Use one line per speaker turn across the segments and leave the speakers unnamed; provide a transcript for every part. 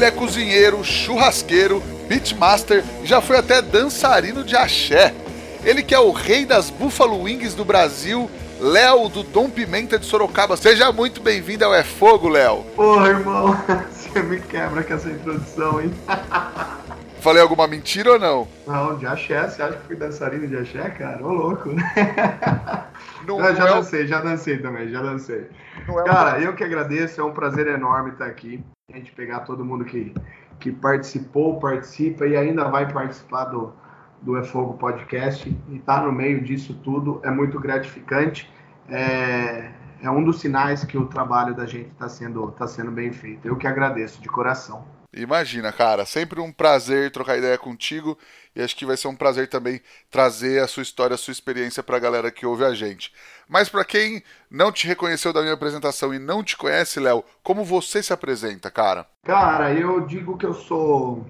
Ele é cozinheiro, churrasqueiro, beatmaster e já foi até dançarino de axé. Ele que é o rei das Buffalo Wings do Brasil, Léo do Dom Pimenta de Sorocaba. Seja muito bem-vindo ao É Fogo, Léo.
Porra, irmão, você me quebra com essa introdução, hein?
Falei alguma mentira ou não?
Não, de axé, você acha que fui dançarino de axé, cara? Ô, louco.
Não,
eu já
não é-
dancei, já dancei também, já dancei.
não é
Cara, eu que agradeço, é um prazer enorme estar aqui. A gente pegar todo mundo que, que participou, participa e ainda vai participar do, do É Fogo Podcast e tá no meio disso tudo é muito gratificante. É, é um dos sinais que o trabalho da gente está sendo, tá sendo bem feito. Eu que agradeço de coração.
Imagina, cara, sempre um prazer trocar ideia contigo e acho que vai ser um prazer também trazer a sua história, a sua experiência pra galera que ouve a gente. Mas pra quem não te reconheceu da minha apresentação e não te conhece, Léo, como você se apresenta, cara?
Cara, eu digo que eu sou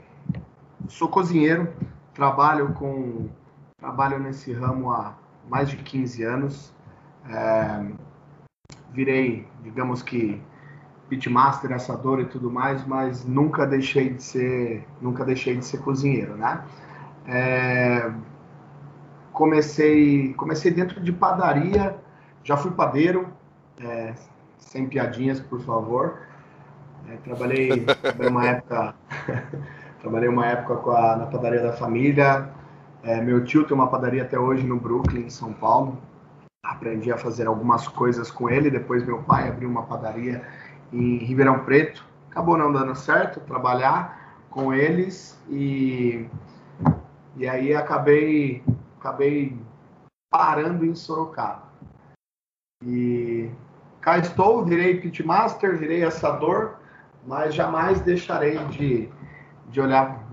sou cozinheiro, trabalho com trabalho nesse ramo há mais de 15 anos. É, virei, digamos que pitmaster, assador e tudo mais, mas nunca deixei de ser nunca deixei de ser cozinheiro, né? É, comecei comecei dentro de padaria, já fui padeiro, é, sem piadinhas, por favor. É, trabalhei, trabalhei uma época, trabalhei uma época com a, na padaria da família. É, meu tio tem uma padaria até hoje no Brooklyn, em São Paulo. Aprendi a fazer algumas coisas com ele. Depois meu pai abriu uma padaria em Ribeirão Preto. Acabou não dando certo trabalhar com eles e e aí acabei acabei parando em Sorocaba. E cá estou, virei pitmaster, virei assador, mas jamais deixarei de, de olhar,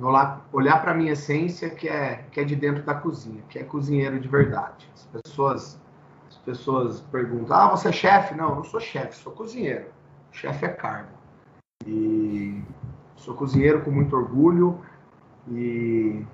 olhar, para a minha essência, que é, que é de dentro da cozinha, que é cozinheiro de verdade. As pessoas, as pessoas perguntam: ah, você é chefe? Não, eu não sou chefe, sou cozinheiro. Chefe é cargo. E sou cozinheiro com muito orgulho e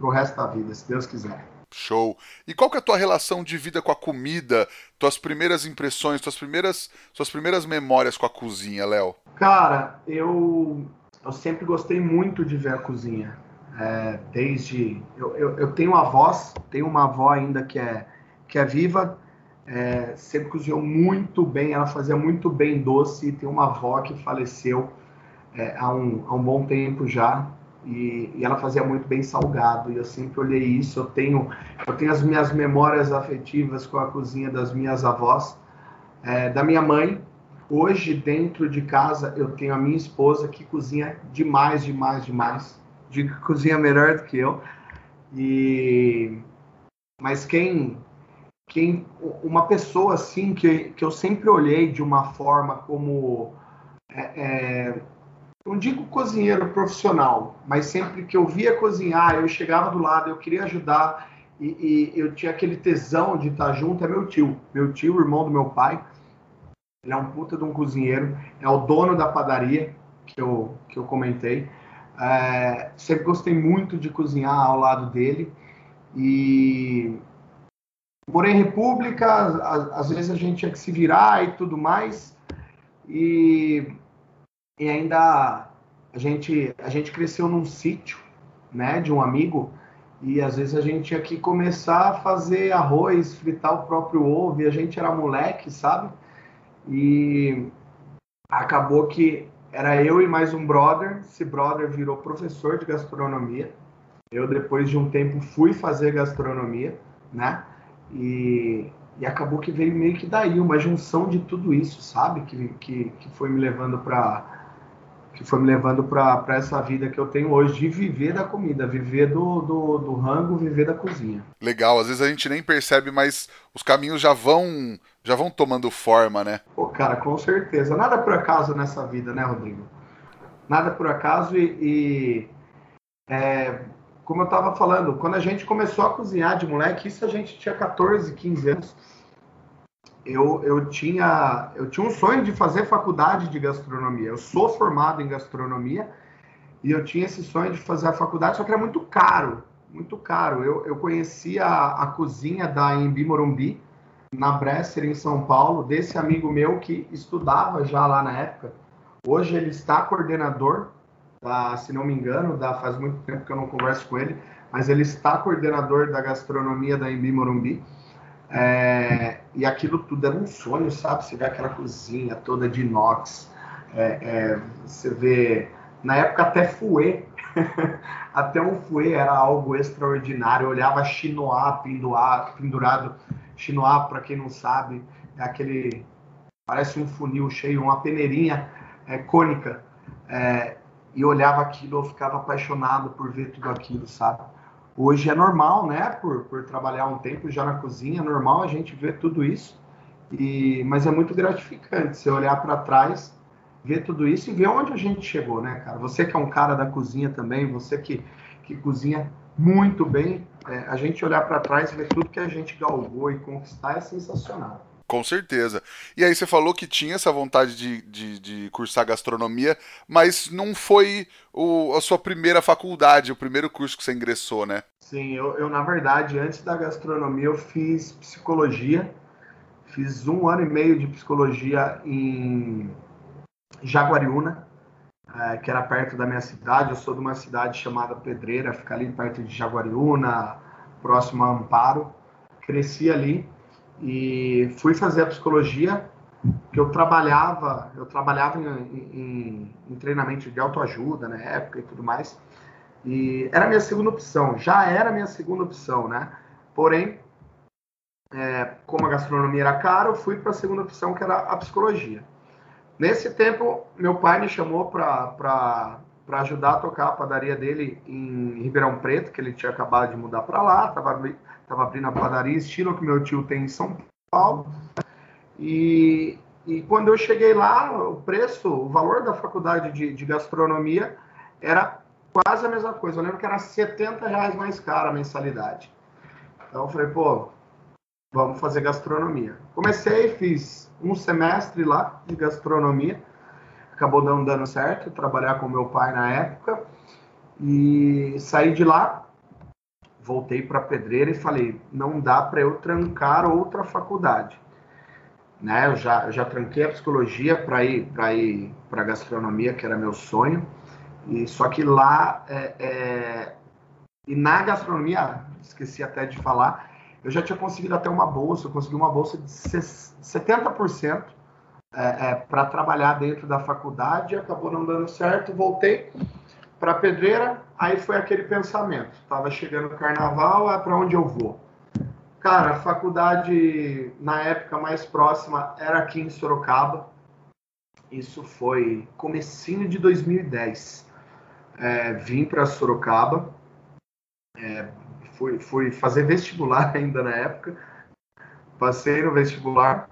pro resto da vida, se Deus quiser.
Show. E qual que é a tua relação de vida com a comida? Tuas primeiras impressões, tuas primeiras, suas primeiras memórias com a cozinha, Léo?
Cara, eu, eu sempre gostei muito de ver a cozinha. É, desde. Eu, eu, eu tenho avós, tenho uma avó ainda que é, que é viva, é, sempre cozinhou muito bem, ela fazia muito bem doce. E tem uma avó que faleceu é, há, um, há um bom tempo já. E, e, ela fazia muito bem salgado. E eu sempre olhei isso. Eu tenho, eu tenho as minhas memórias afetivas com a cozinha das minhas avós, é, da minha mãe. Hoje, dentro de casa, eu tenho a minha esposa que cozinha demais, demais, demais. Digo que cozinha melhor do que eu. E mas quem quem uma pessoa assim que, que eu sempre olhei de uma forma como é, é, não digo cozinheiro profissional, mas sempre que eu via cozinhar, eu chegava do lado, eu queria ajudar e, e, eu tinha aquele tesão de estar junto, é meu tio. Meu tio, irmão do meu pai, ele é um puta de um cozinheiro, é o dono da padaria que eu, que eu comentei. É, sempre gostei muito de cozinhar ao lado dele e morei em República, às, às vezes a gente tinha que se virar e tudo mais. E e ainda a gente a gente cresceu num sítio, né, de um amigo e às vezes a gente tinha que começar a fazer arroz, fritar o próprio ovo, e a gente era moleque, sabe? E acabou que era eu e mais um brother, esse brother virou professor de gastronomia. Eu depois de um tempo fui fazer gastronomia, né? E, e acabou que veio meio que daí uma junção de tudo isso, sabe? Que, que, que foi me levando para que foi me levando para essa vida que eu tenho hoje de viver da comida, viver do, do, do, rango, viver da cozinha.
Legal, às vezes a gente nem percebe, mas os caminhos já vão já vão tomando forma, né?
Pô, cara, com certeza. Nada por acaso nessa vida, né, Rodrigo? nada por acaso e, e é, como eu estava falando, quando a gente começou a cozinhar de moleque, isso a gente tinha 14, 15 anos. Eu, eu, tinha, eu tinha um sonho de fazer faculdade de gastronomia. Eu sou formado em gastronomia e eu tinha esse sonho de fazer a faculdade, só que era muito caro, muito caro. Eu, eu conhecia a, a cozinha da Embi Morumbi, na Bresser, em São Paulo, desse amigo meu que estudava já lá na época. Hoje ele está coordenador da, se não me engano, da, faz muito tempo que eu não converso com ele, mas ele está coordenador da gastronomia da Embi Morumbi. É, e aquilo tudo era um sonho, sabe? Você vê aquela cozinha toda de inox, é, é, você vê, na época até fouet, até um fouet era algo extraordinário. Eu olhava chinois pendurado, pendurado chinois, para quem não sabe, é aquele, parece um funil cheio, uma peneirinha é, cônica. É, e olhava aquilo, eu ficava apaixonado por ver tudo aquilo, sabe? Hoje é normal, né? Por, por trabalhar um tempo já na cozinha, é normal a gente ver tudo isso. E, mas é muito gratificante você olhar para trás, ver tudo isso e ver onde a gente chegou, né, cara? Você que é um cara da cozinha também, você que, que cozinha muito bem, é, a gente olhar para trás e ver tudo que a gente galgou e conquistar é sensacional.
Com certeza. E aí você falou que tinha essa vontade de, de, de cursar gastronomia, mas não foi o, a sua primeira faculdade, o primeiro curso que você ingressou, né?
Sim, eu, eu na verdade, antes da gastronomia, eu fiz psicologia. Fiz um ano e meio de psicologia em Jaguariúna, é, que era perto da minha cidade. Eu sou de uma cidade chamada Pedreira, fica ali perto de Jaguariúna, próximo a Amparo. Cresci ali e fui fazer a psicologia que eu trabalhava eu trabalhava em, em, em, treinamento de autoajuda na época e tudo mais. E era a minha segunda opção já era a minha segunda opção né? Porém é, como a gastronomia era cara eu fui para a segunda opção que era a psicologia. Nesse tempo meu pai me chamou para para ajudar a tocar a padaria dele em Ribeirão Preto que ele tinha acabado de mudar para lá estava Estava abrindo a padaria, estilo que meu tio tem em São Paulo. E, e quando eu cheguei lá, o preço, o valor da faculdade de, de gastronomia era quase a mesma coisa. Eu lembro que era 70 reais mais cara a mensalidade. Então eu falei, pô, vamos fazer gastronomia. Comecei, fiz um semestre lá de gastronomia. Acabou não dando certo, trabalhar com meu pai na época. E saí de lá, voltei para Pedreira e falei, não dá para eu trancar outra faculdade. Né? Eu já, já tranquei a psicologia para ir para ir para gastronomia, que era meu sonho. E só que lá é, é, e na gastronomia, esqueci até de falar, eu já tinha conseguido até uma bolsa, eu consegui uma bolsa de 70% é, é para trabalhar dentro da faculdade, acabou não dando certo, voltei para Pedreira, aí foi aquele pensamento. Tava chegando o carnaval, é para onde eu vou? Cara, a faculdade na época mais próxima era aqui em Sorocaba. Isso foi comecinho de 2010. É, vim para Sorocaba, é, fui, fui fazer vestibular ainda na época. Passei no vestibular,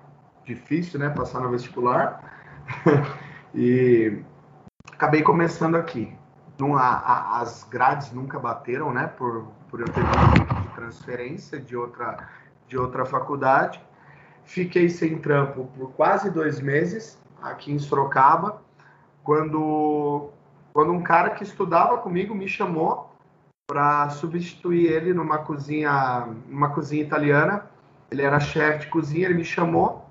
difícil, né? Passar no vestibular. e acabei começando aqui não, a, a, as grades nunca bateram, né? Por, por eu ter vindo de transferência de outra, de outra faculdade. Fiquei sem trampo por quase dois meses aqui em Sorocaba, quando, quando um cara que estudava comigo me chamou para substituir ele numa cozinha, numa cozinha italiana. Ele era chefe de cozinha, ele me chamou,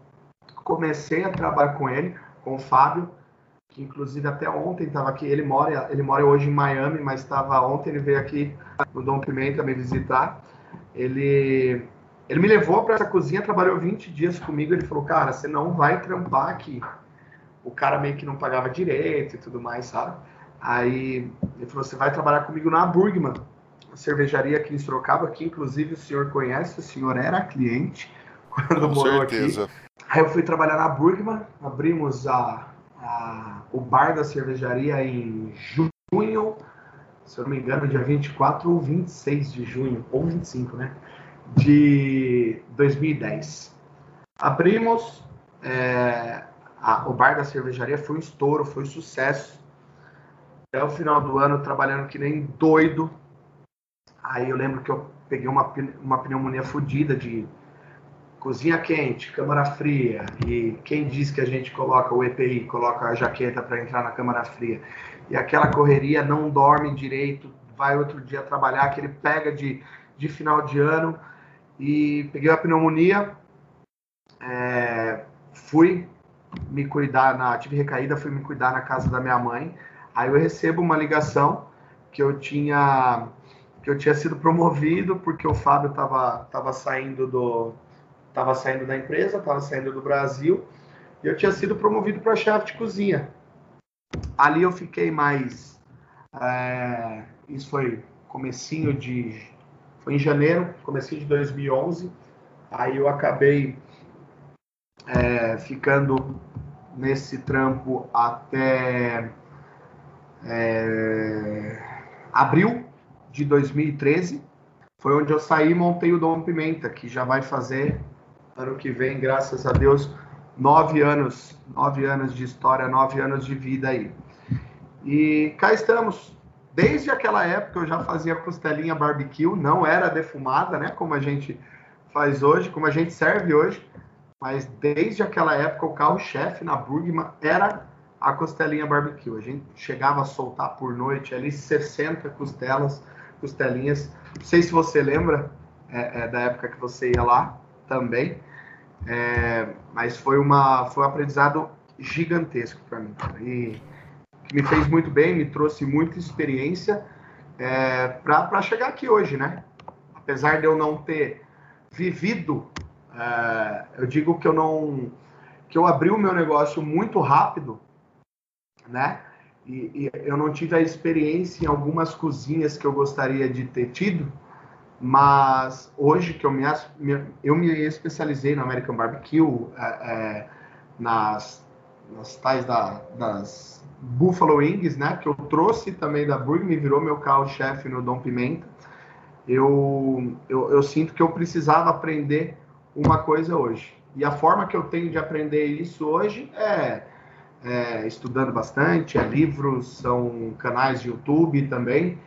comecei a trabalhar com ele, com o Fábio que inclusive até ontem estava aqui. Ele mora, ele mora hoje em Miami, mas estava ontem ele veio aqui no Dom Pimenta me visitar. Ele ele me levou para essa cozinha, trabalhou 20 dias comigo. Ele falou, cara, você não vai trampar aqui. O cara meio que não pagava direito e tudo mais, sabe? Aí ele falou, você vai trabalhar comigo na Burgman, cervejaria aqui em Sorocaba, que inclusive o senhor conhece, o senhor era cliente quando
Com
morou
certeza.
aqui. Aí eu fui trabalhar na Burgman, abrimos a a, o bar da cervejaria em junho, se eu não me engano, dia 24 ou 26 de junho, ou 25, né? De 2010. Abrimos, é, a, o bar da cervejaria foi um estouro, foi um sucesso. até o final do ano trabalhando que nem doido. Aí eu lembro que eu peguei uma, uma pneumonia fodida de cozinha quente, câmara fria. E quem diz que a gente coloca o EPI, coloca a jaqueta para entrar na câmara fria? E aquela correria não dorme direito, vai outro dia trabalhar, que ele pega de, de final de ano. E peguei a pneumonia, é, fui me cuidar, na, tive recaída, fui me cuidar na casa da minha mãe. Aí eu recebo uma ligação que eu tinha que eu tinha sido promovido porque o Fábio estava tava saindo do tava saindo da empresa, estava saindo do Brasil e eu tinha sido promovido para chefe de cozinha. Ali eu fiquei mais é, isso foi comecinho de foi em janeiro, comecinho de 2011. Aí eu acabei é, ficando nesse trampo até é, abril de 2013. Foi onde eu saí e montei o Dom Pimenta, que já vai fazer ano que vem, graças a Deus, nove anos, nove anos de história, nove anos de vida aí. E cá estamos. Desde aquela época eu já fazia costelinha barbecue, não era defumada, né? Como a gente faz hoje, como a gente serve hoje. Mas desde aquela época o carro-chefe na Burgman era a costelinha barbecue. A gente chegava a soltar por noite ali 60 costelas, costelinhas. Não sei se você lembra é, é, da época que você ia lá também, é, mas foi, uma, foi um aprendizado gigantesco para mim. E que me fez muito bem, me trouxe muita experiência é, para chegar aqui hoje, né? Apesar de eu não ter vivido é, eu digo que eu não que eu abri o meu negócio muito rápido, né? E, e, eu não tive a experiência em algumas cozinhas que eu gostaria de ter tido, mas hoje que eu me, eu me especializei no American Barbecue, é, é, nas, nas tais da, das Buffalo Wings, né? Que eu trouxe também da Burger, me virou meu carro-chefe no Dom Pimenta. Eu, eu, eu sinto que eu precisava aprender uma coisa hoje. E a forma que eu tenho de aprender isso hoje é, é estudando bastante, é livros, são canais de YouTube também,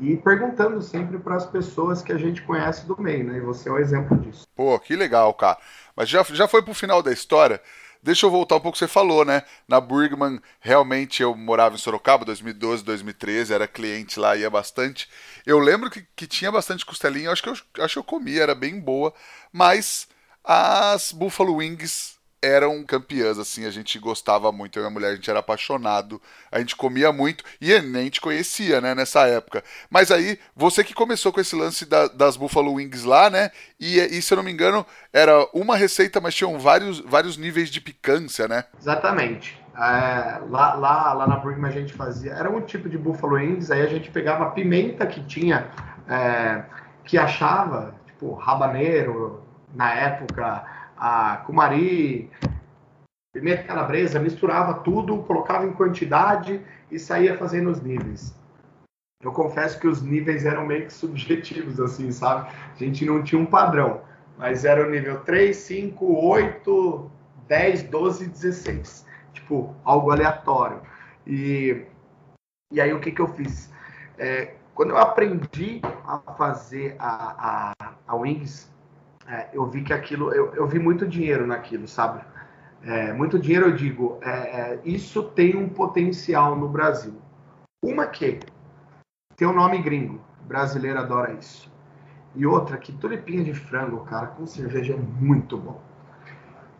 e perguntando sempre para as pessoas que a gente conhece do meio, né? E você é um exemplo disso.
Pô, que legal, cara. Mas já, já foi pro final da história. Deixa eu voltar um pouco, você falou, né? Na Burgman, realmente eu morava em Sorocaba, 2012, 2013, era cliente lá, ia bastante. Eu lembro que, que tinha bastante costelinha, acho que eu, acho que eu comia, era bem boa, mas as Buffalo Wings eram campeãs, assim, a gente gostava muito, eu e a mulher, a gente era apaixonado, a gente comia muito, e nem te conhecia, né, nessa época. Mas aí, você que começou com esse lance da, das Buffalo Wings lá, né, e, e, se eu não me engano, era uma receita, mas tinham vários, vários níveis de picância, né?
Exatamente. É, lá, lá, lá na Burgman a gente fazia, era um tipo de Buffalo Wings, aí a gente pegava a pimenta que tinha, é, que achava, tipo, rabaneiro, na época, a cumari, pimenta calabresa, misturava tudo, colocava em quantidade e saía fazendo os níveis. Eu confesso que os níveis eram meio que subjetivos, assim, sabe? A gente não tinha um padrão, mas era o nível 3, 5, 8, 10, 12, 16. Tipo, algo aleatório. E, e aí o que, que eu fiz? É, quando eu aprendi a fazer a, a, a Wings, é, eu vi que aquilo, eu, eu vi muito dinheiro naquilo, sabe? É, muito dinheiro, eu digo, é, é, isso tem um potencial no Brasil. Uma que tem um nome gringo, brasileiro adora isso. E outra que tulipinha de frango, cara, com cerveja é muito bom.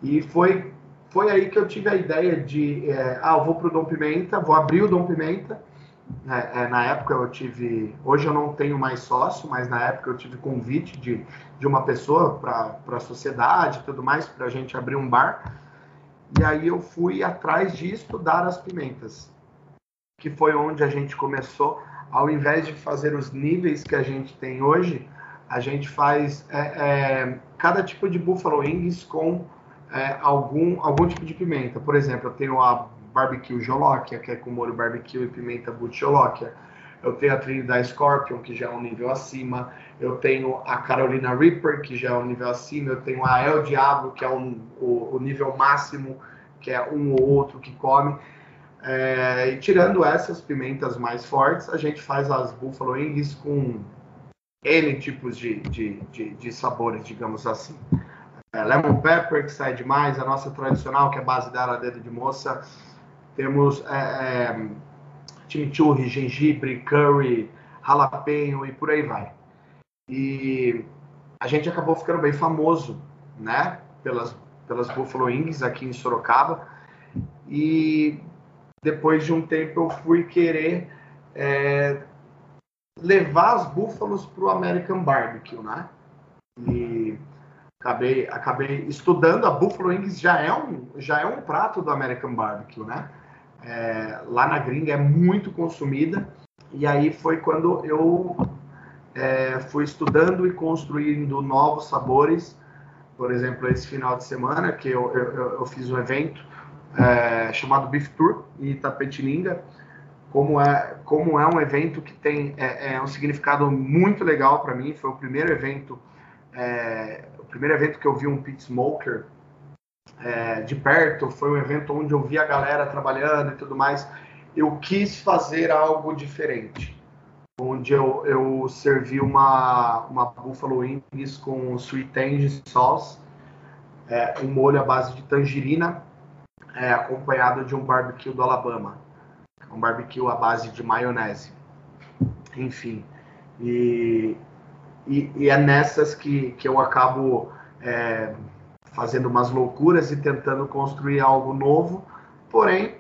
E foi, foi aí que eu tive a ideia de, é, ah, eu vou pro Dom Pimenta, vou abrir o Dom Pimenta, é, é, na época eu tive, hoje eu não tenho mais sócio, mas na época eu tive convite de, de uma pessoa para a sociedade e tudo mais, para a gente abrir um bar. E aí eu fui atrás de estudar as pimentas, que foi onde a gente começou. Ao invés de fazer os níveis que a gente tem hoje, a gente faz é, é, cada tipo de buffalo wings com é, algum, algum tipo de pimenta. Por exemplo, eu tenho a barbecue geolóquia, que é com molho barbecue e pimenta geolóquia. Eu tenho a Trinidad Scorpion, que já é um nível acima. Eu tenho a Carolina Reaper, que já é um nível acima. Eu tenho a El Diablo, que é um, o, o nível máximo, que é um ou outro que come. É, e tirando essas pimentas mais fortes, a gente faz as buffalo wings com N tipos de, de, de, de sabores, digamos assim. É, lemon pepper, que sai demais, a nossa tradicional, que é base dela, dedo de moça. Temos é, é, chimichurri, gengibre, curry, jalapeno e por aí vai. E a gente acabou ficando bem famoso, né, pelas, pelas Buffalo Wings aqui em Sorocaba. E depois de um tempo eu fui querer é, levar as búfalos para o American Barbecue, né? E acabei, acabei estudando. A Buffalo Wings já é um, já é um prato do American Barbecue, né? É, lá na gringa é muito consumida. E aí foi quando eu é, fui estudando e construindo novos sabores. Por exemplo, esse final de semana que eu, eu, eu fiz um evento é, chamado Beef Tour em Itapetininga, como é, como é um evento que tem é, é um significado muito legal para mim. Foi o primeiro evento, é, o primeiro evento que eu vi um pit smoker é, de perto. Foi um evento onde eu vi a galera trabalhando e tudo mais. Eu quis fazer algo diferente, onde eu, eu servi uma, uma buffalo wings com sweet tangy sauce, é, um molho à base de tangerina é, acompanhado de um barbecue do Alabama, um barbecue à base de maionese. Enfim, e, e, e é nessas que, que eu acabo é, fazendo umas loucuras e tentando construir algo novo, porém,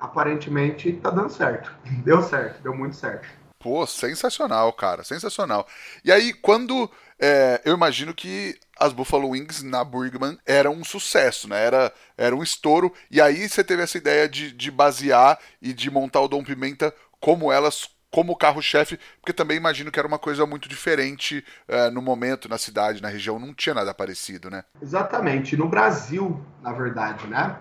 aparentemente está dando certo. Deu certo, deu muito certo.
Pô, sensacional, cara, sensacional. E aí, quando é, eu imagino que as Buffalo Wings na Burgman eram um sucesso, né? Era, era um estouro. E aí você teve essa ideia de, de basear e de montar o Dom Pimenta como elas, como carro-chefe, porque também imagino que era uma coisa muito diferente uh, no momento, na cidade, na região, não tinha nada parecido, né?
Exatamente. No Brasil, na verdade, né?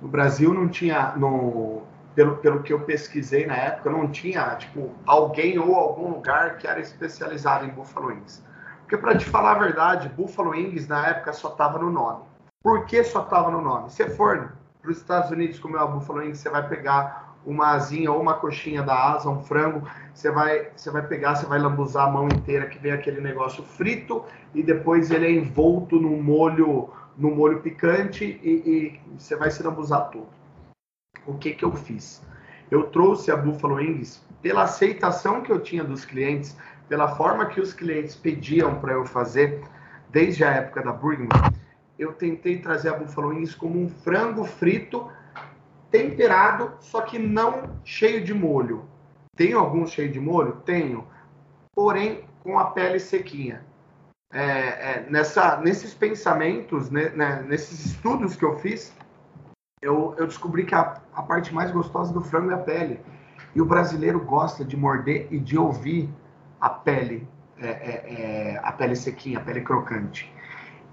No Brasil não tinha. No, pelo, pelo que eu pesquisei na época, não tinha, tipo, alguém ou algum lugar que era especializado em Buffalo Wings. Porque, para te falar a verdade, Buffalo Wings na época só tava no nome. Por que só tava no nome? Se for para os Estados Unidos comer a Buffalo Wings, você vai pegar uma asinha ou uma coxinha da asa, um frango, você vai, você vai pegar, você vai lambuzar a mão inteira, que vem aquele negócio frito, e depois ele é envolto no molho, no molho picante, e, e você vai se lambuzar tudo. O que que eu fiz? Eu trouxe a Buffalo Wings pela aceitação que eu tinha dos clientes, pela forma que os clientes pediam para eu fazer, desde a época da Burgman, eu tentei trazer a Buffalo Wings como um frango frito temperado, só que não cheio de molho. Tenho alguns cheio de molho? Tenho. Porém, com a pele sequinha. É, é, nessa, nesses pensamentos, né, né, nesses estudos que eu fiz, eu, eu descobri que a, a, parte mais gostosa do frango é a pele. E o brasileiro gosta de morder e de ouvir a pele, é, é, é, a pele sequinha, a pele crocante.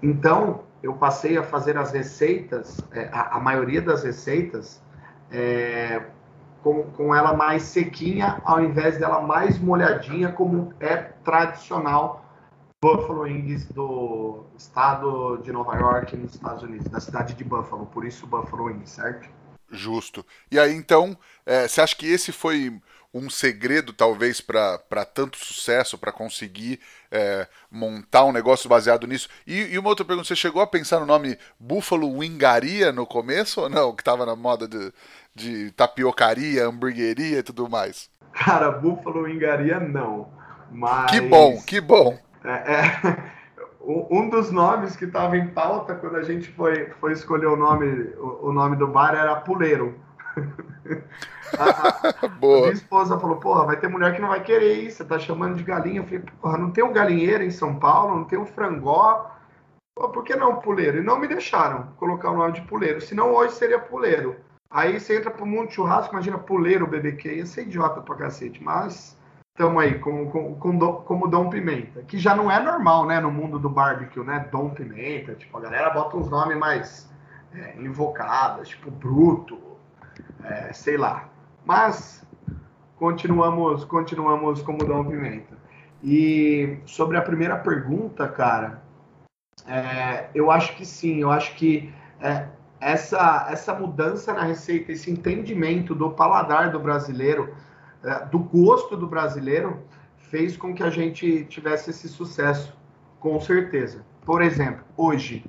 Então, eu passei a fazer as receitas, é, a, a, maioria das receitas, é, com, com ela mais sequinha, ao invés dela mais molhadinha, como é tradicional Buffalo Wings do estado de Nova York, nos Estados Unidos, da cidade de Buffalo, por isso Buffalo Wings, certo?
Justo. E aí, então, é, você acha que esse foi um segredo, talvez, para tanto sucesso, para conseguir é, montar um negócio baseado nisso? E, e, uma outra pergunta: você chegou a pensar no nome Buffalo Wingaria no começo ou não? Que estava na moda de, de tapiocaria, hamburgueria e tudo mais?
Cara, Buffalo Wingaria não. Mas...
Que bom, que bom.
É, é... um dos nomes que estava em pauta quando a gente foi, foi escolher o nome, o, o nome do bar era Puleiro. A, a, Boa. a minha esposa falou, porra, vai ter mulher que não vai querer isso, você tá chamando de galinha. Eu falei, porra, não tem um galinheiro em São Paulo, não tem um frangó. Pô, por que não puleiro? E não me deixaram colocar o nome de puleiro, senão hoje seria puleiro. Aí você entra pro mundo churrasco, imagina puleiro, BBQ, ia ser idiota pra cacete, mas estamos aí com, com, com, como Dom Pimenta, que já não é normal, né, no mundo do barbecue, né, Dom Pimenta, tipo, a galera bota uns nomes mais é, invocados, tipo Bruto, é, sei lá. Mas continuamos, continuamos como Dom Pimenta. E sobre a primeira pergunta, cara, é, eu acho que sim, eu acho que é, essa, essa mudança na receita, esse entendimento do paladar do brasileiro, é, do gosto do brasileiro, fez com que a gente tivesse esse sucesso, com certeza. Por exemplo, hoje,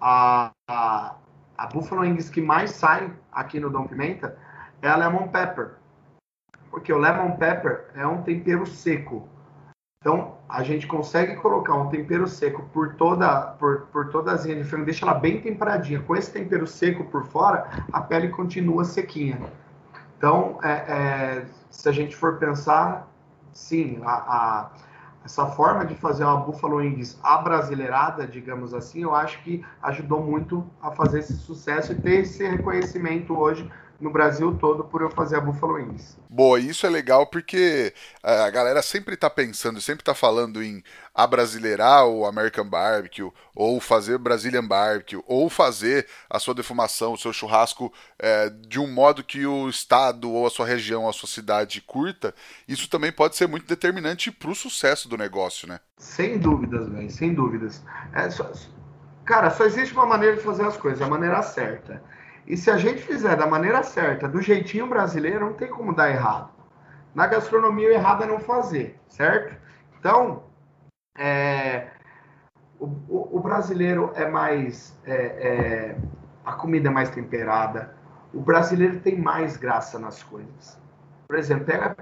a, a, a Buffalo Wings que mais sai aqui no Dom Pimenta é a Lemon Pepper. Porque o Lemon Pepper é um tempero seco. Então, a gente consegue colocar um tempero seco por toda, por, por toda a zinha de frango, deixa ela bem temperadinha. Com esse tempero seco por fora, a pele continua sequinha. Então, é, é, se a gente for pensar, sim, a, a, essa forma de fazer uma Buffalo Wings abrasileirada, digamos assim, eu acho que ajudou muito a fazer esse sucesso e ter esse reconhecimento hoje no Brasil todo por eu fazer a Buffalo Wings.
Boa, isso é legal porque a galera sempre tá pensando, sempre tá falando em abrasileirar o American Barbecue, ou fazer Brazilian Barbecue, ou fazer a sua defumação, o seu churrasco é, de um modo que o estado, ou a sua região, ou a sua cidade curta. Isso também pode ser muito determinante para o sucesso do negócio, né?
Sem dúvidas, velho, sem dúvidas. É só... Cara, só existe uma maneira de fazer as coisas, a maneira certa. E se a gente fizer da maneira certa, do jeitinho brasileiro, não tem como dar errado. Na gastronomia, o errado é não fazer, certo? Então, é, o, o, o, brasileiro é mais. É, é, a comida é mais temperada. O brasileiro tem mais graça nas coisas. Por exemplo, pega,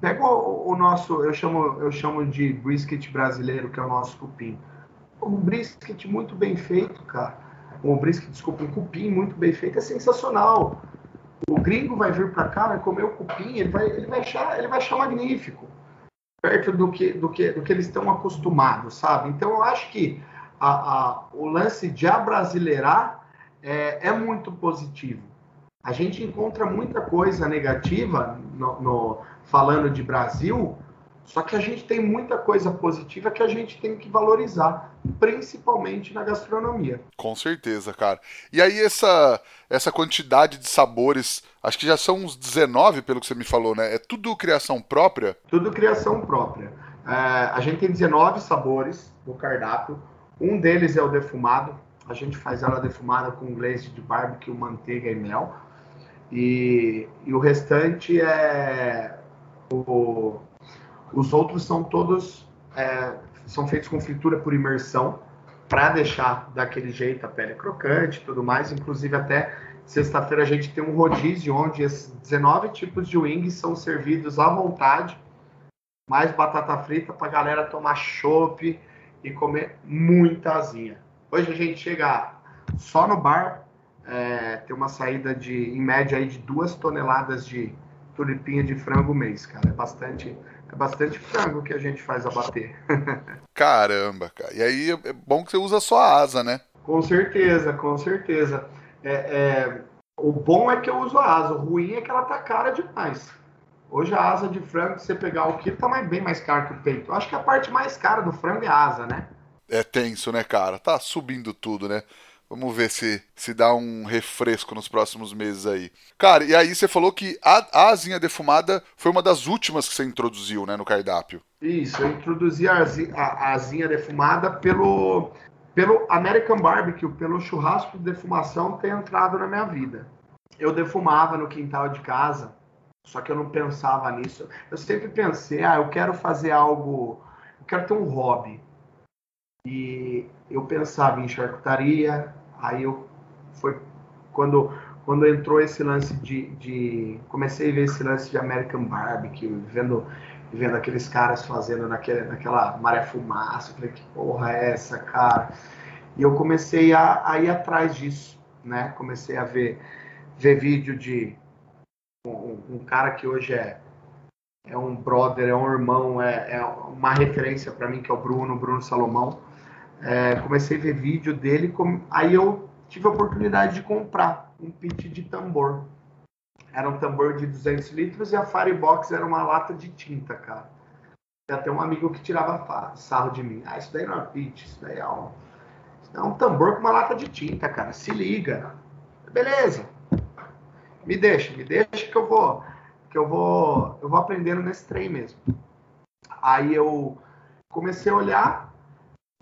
pega o, o nosso. Eu chamo, eu chamo de brisket brasileiro, que é o nosso cupim. Um brisket muito bem feito, cara um brisket, desculpa, um cupim muito bem feito é sensacional. O gringo vai vir para cá, vai comer o cupim, ele vai, ele vai achar, ele vai achar magnífico, perto do que, do que, do que eles estão acostumados, sabe? Então eu acho que a, a, o lance de abrasileirar é, é muito positivo. A gente encontra muita coisa negativa no, no falando de Brasil, só que a gente tem muita coisa positiva que a gente tem que valorizar, principalmente na gastronomia.
Com certeza, cara. E aí essa essa quantidade de sabores, acho que já são uns 19 pelo que você me falou, né? É tudo criação própria?
Tudo criação própria. É, a gente tem 19 sabores no cardápio. Um deles é o defumado. A gente faz ela defumada com glaze de barbecue, manteiga e mel. E, e o restante é o os outros são todos é, são feitos com fritura por imersão para deixar daquele jeito a pele crocante tudo mais. Inclusive até sexta-feira a gente tem um rodízio onde esses 19 tipos de wings são servidos à vontade, mais batata frita para galera tomar chopp e comer muita asinha. Hoje a gente chega só no bar, é, tem uma saída de, em média, aí, de duas toneladas de tulipinha de frango mês, cara. É bastante é bastante frango que a gente faz abater.
Caramba, cara. E aí é bom que você usa só a asa, né?
Com certeza, com certeza. É, é... O bom é que eu uso a asa, o ruim é que ela tá cara demais. Hoje a asa de frango, se você pegar o quilo, tá mais, bem mais caro que o peito. Eu acho que a parte mais cara do frango é a asa, né?
É tenso, né, cara? Tá subindo tudo, né? Vamos ver se, se dá um refresco nos próximos meses aí. Cara, e aí você falou que a, a asinha defumada foi uma das últimas que você introduziu, né, no cardápio.
Isso, eu introduzi a, a, a asinha defumada pelo, pelo American Barbecue, pelo churrasco de defumação ter entrado na minha vida. Eu defumava no quintal de casa, só que eu não pensava nisso. Eu sempre pensei, ah, eu quero fazer algo, eu quero ter um hobby. E eu pensava em charcutaria, aí eu foi quando quando entrou esse lance de, de comecei a ver esse lance de American Barbecue, vendo vendo aqueles caras fazendo naquele, naquela maré fumaça, falei que porra é essa, cara? E eu comecei a, a ir atrás disso, né? Comecei a ver ver vídeo de um, um cara que hoje é é um brother, é um irmão, é, é uma referência para mim que é o Bruno, Bruno Salomão é, comecei a ver vídeo dele, com... aí eu tive a oportunidade de comprar um pit de tambor. Era um tambor de 200 litros e a Firebox era uma lata de tinta, cara. Até um amigo que tirava sarro de mim. Ah, isso daí não é pit, isso daí é um, é um tambor com uma lata de tinta, cara. Se liga. Beleza. Me deixa, me deixa que eu vou, que eu vou, eu vou aprendendo nesse trem mesmo. Aí eu comecei a olhar,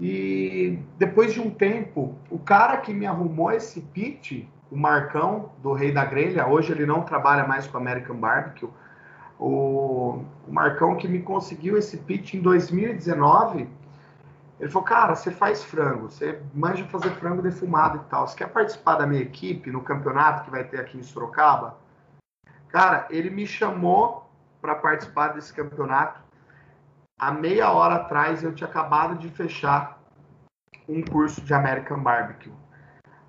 e depois de um tempo, o cara que me arrumou esse pit, o Marcão, do Rei da Grelha, hoje ele não trabalha mais com American Barbecue, o, o Marcão que me conseguiu esse pitch em 2019, ele falou, cara, você faz frango, você manja fazer frango defumado e tal, você quer participar da minha equipe no campeonato que vai ter aqui em Sorocaba? Cara, ele me chamou para participar desse campeonato. Há meia hora atrás eu tinha acabado de fechar um curso de American Barbecue.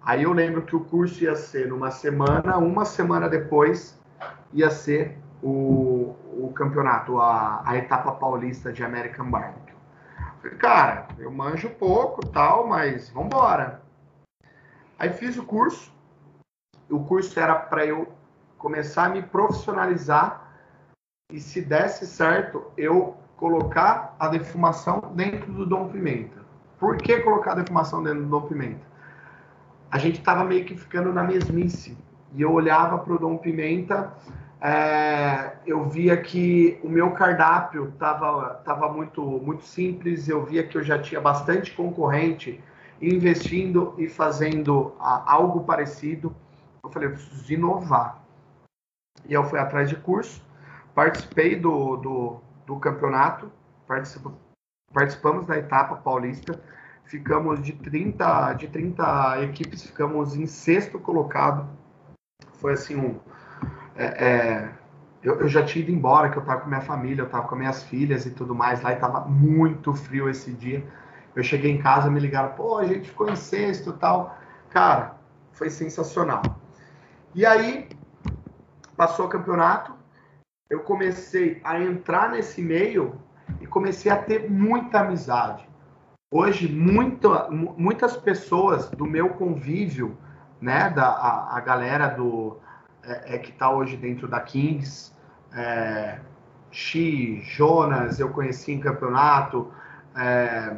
Aí eu lembro que o curso ia ser numa semana, uma semana depois ia ser o, o campeonato, a, a etapa paulista de American Barbecue. Falei, cara, eu manjo pouco tal, mas vamos embora. Aí fiz o curso. O curso era para eu começar a me profissionalizar e se desse certo, eu colocar a defumação dentro do Dom Pimenta. Por que colocar a defumação dentro do Dom Pimenta? a gente estava meio que ficando na mesmice. E eu olhava para o Dom Pimenta, é, eu via que o meu cardápio estava tava muito, muito simples, eu via que eu já tinha bastante concorrente investindo e fazendo algo parecido. Eu falei, eu preciso inovar. E eu fui atrás de curso, participei do, do, do campeonato, participamos da etapa paulista, ficamos de 30, de 30 equipes, ficamos em sexto colocado. Foi assim um. É, é, eu, eu, já tinha ido embora, que eu estava com minha família, eu estava com minhas filhas e tudo mais lá, e estava muito frio esse dia. Eu cheguei em casa, me ligaram, pô, a gente ficou em sexto tal. Cara, foi sensacional. E aí, passou o campeonato, eu comecei a entrar nesse meio e comecei a ter muita amizade hoje muito, muitas pessoas do meu convívio, né, da a, a galera do é, é que está hoje dentro da Kings, é, Xi, Jonas, eu conheci em campeonato, é,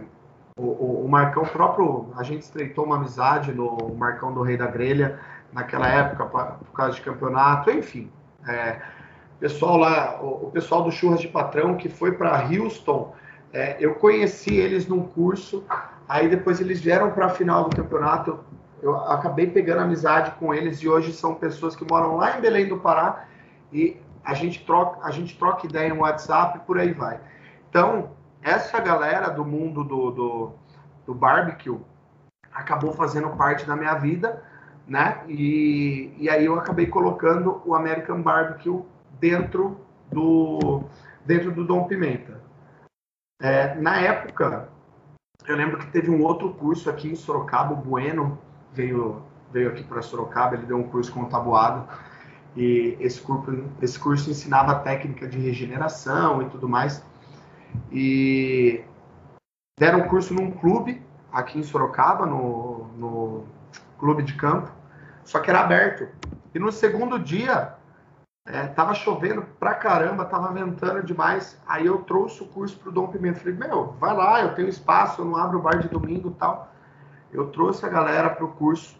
o, o, o, Marcão próprio, a gente estreitou uma amizade no Marcão do Rei da Grelha naquela época por causa de campeonato, enfim. É, pessoal lá, o, o pessoal do Churras de Patrão que foi para Houston é, eu conheci eles num curso, aí depois eles vieram para a final do campeonato. Eu acabei pegando amizade com eles e hoje são pessoas que moram lá em Belém do Pará e a gente troca, a gente troca ideia no WhatsApp e por aí vai. Então, essa galera do mundo do, do, do barbecue acabou fazendo parte da minha vida, né? E, e aí eu acabei colocando o American Barbecue dentro do dentro do Dom Pimenta. É, na época, eu lembro que teve um outro curso aqui em Sorocaba, o Bueno veio, veio aqui para Sorocaba, ele deu um curso com tabuado, e esse curso, esse curso ensinava a técnica de regeneração e tudo mais. E deram um curso num clube aqui em Sorocaba, no, no clube de campo, só que era aberto. E no segundo dia, é, tava chovendo pra caramba, tava ventando demais. Aí eu trouxe o curso pro Dom Pimenta. Falei, meu, vai lá, eu tenho espaço, eu não abro o bar de domingo tal. Eu trouxe a galera pro curso.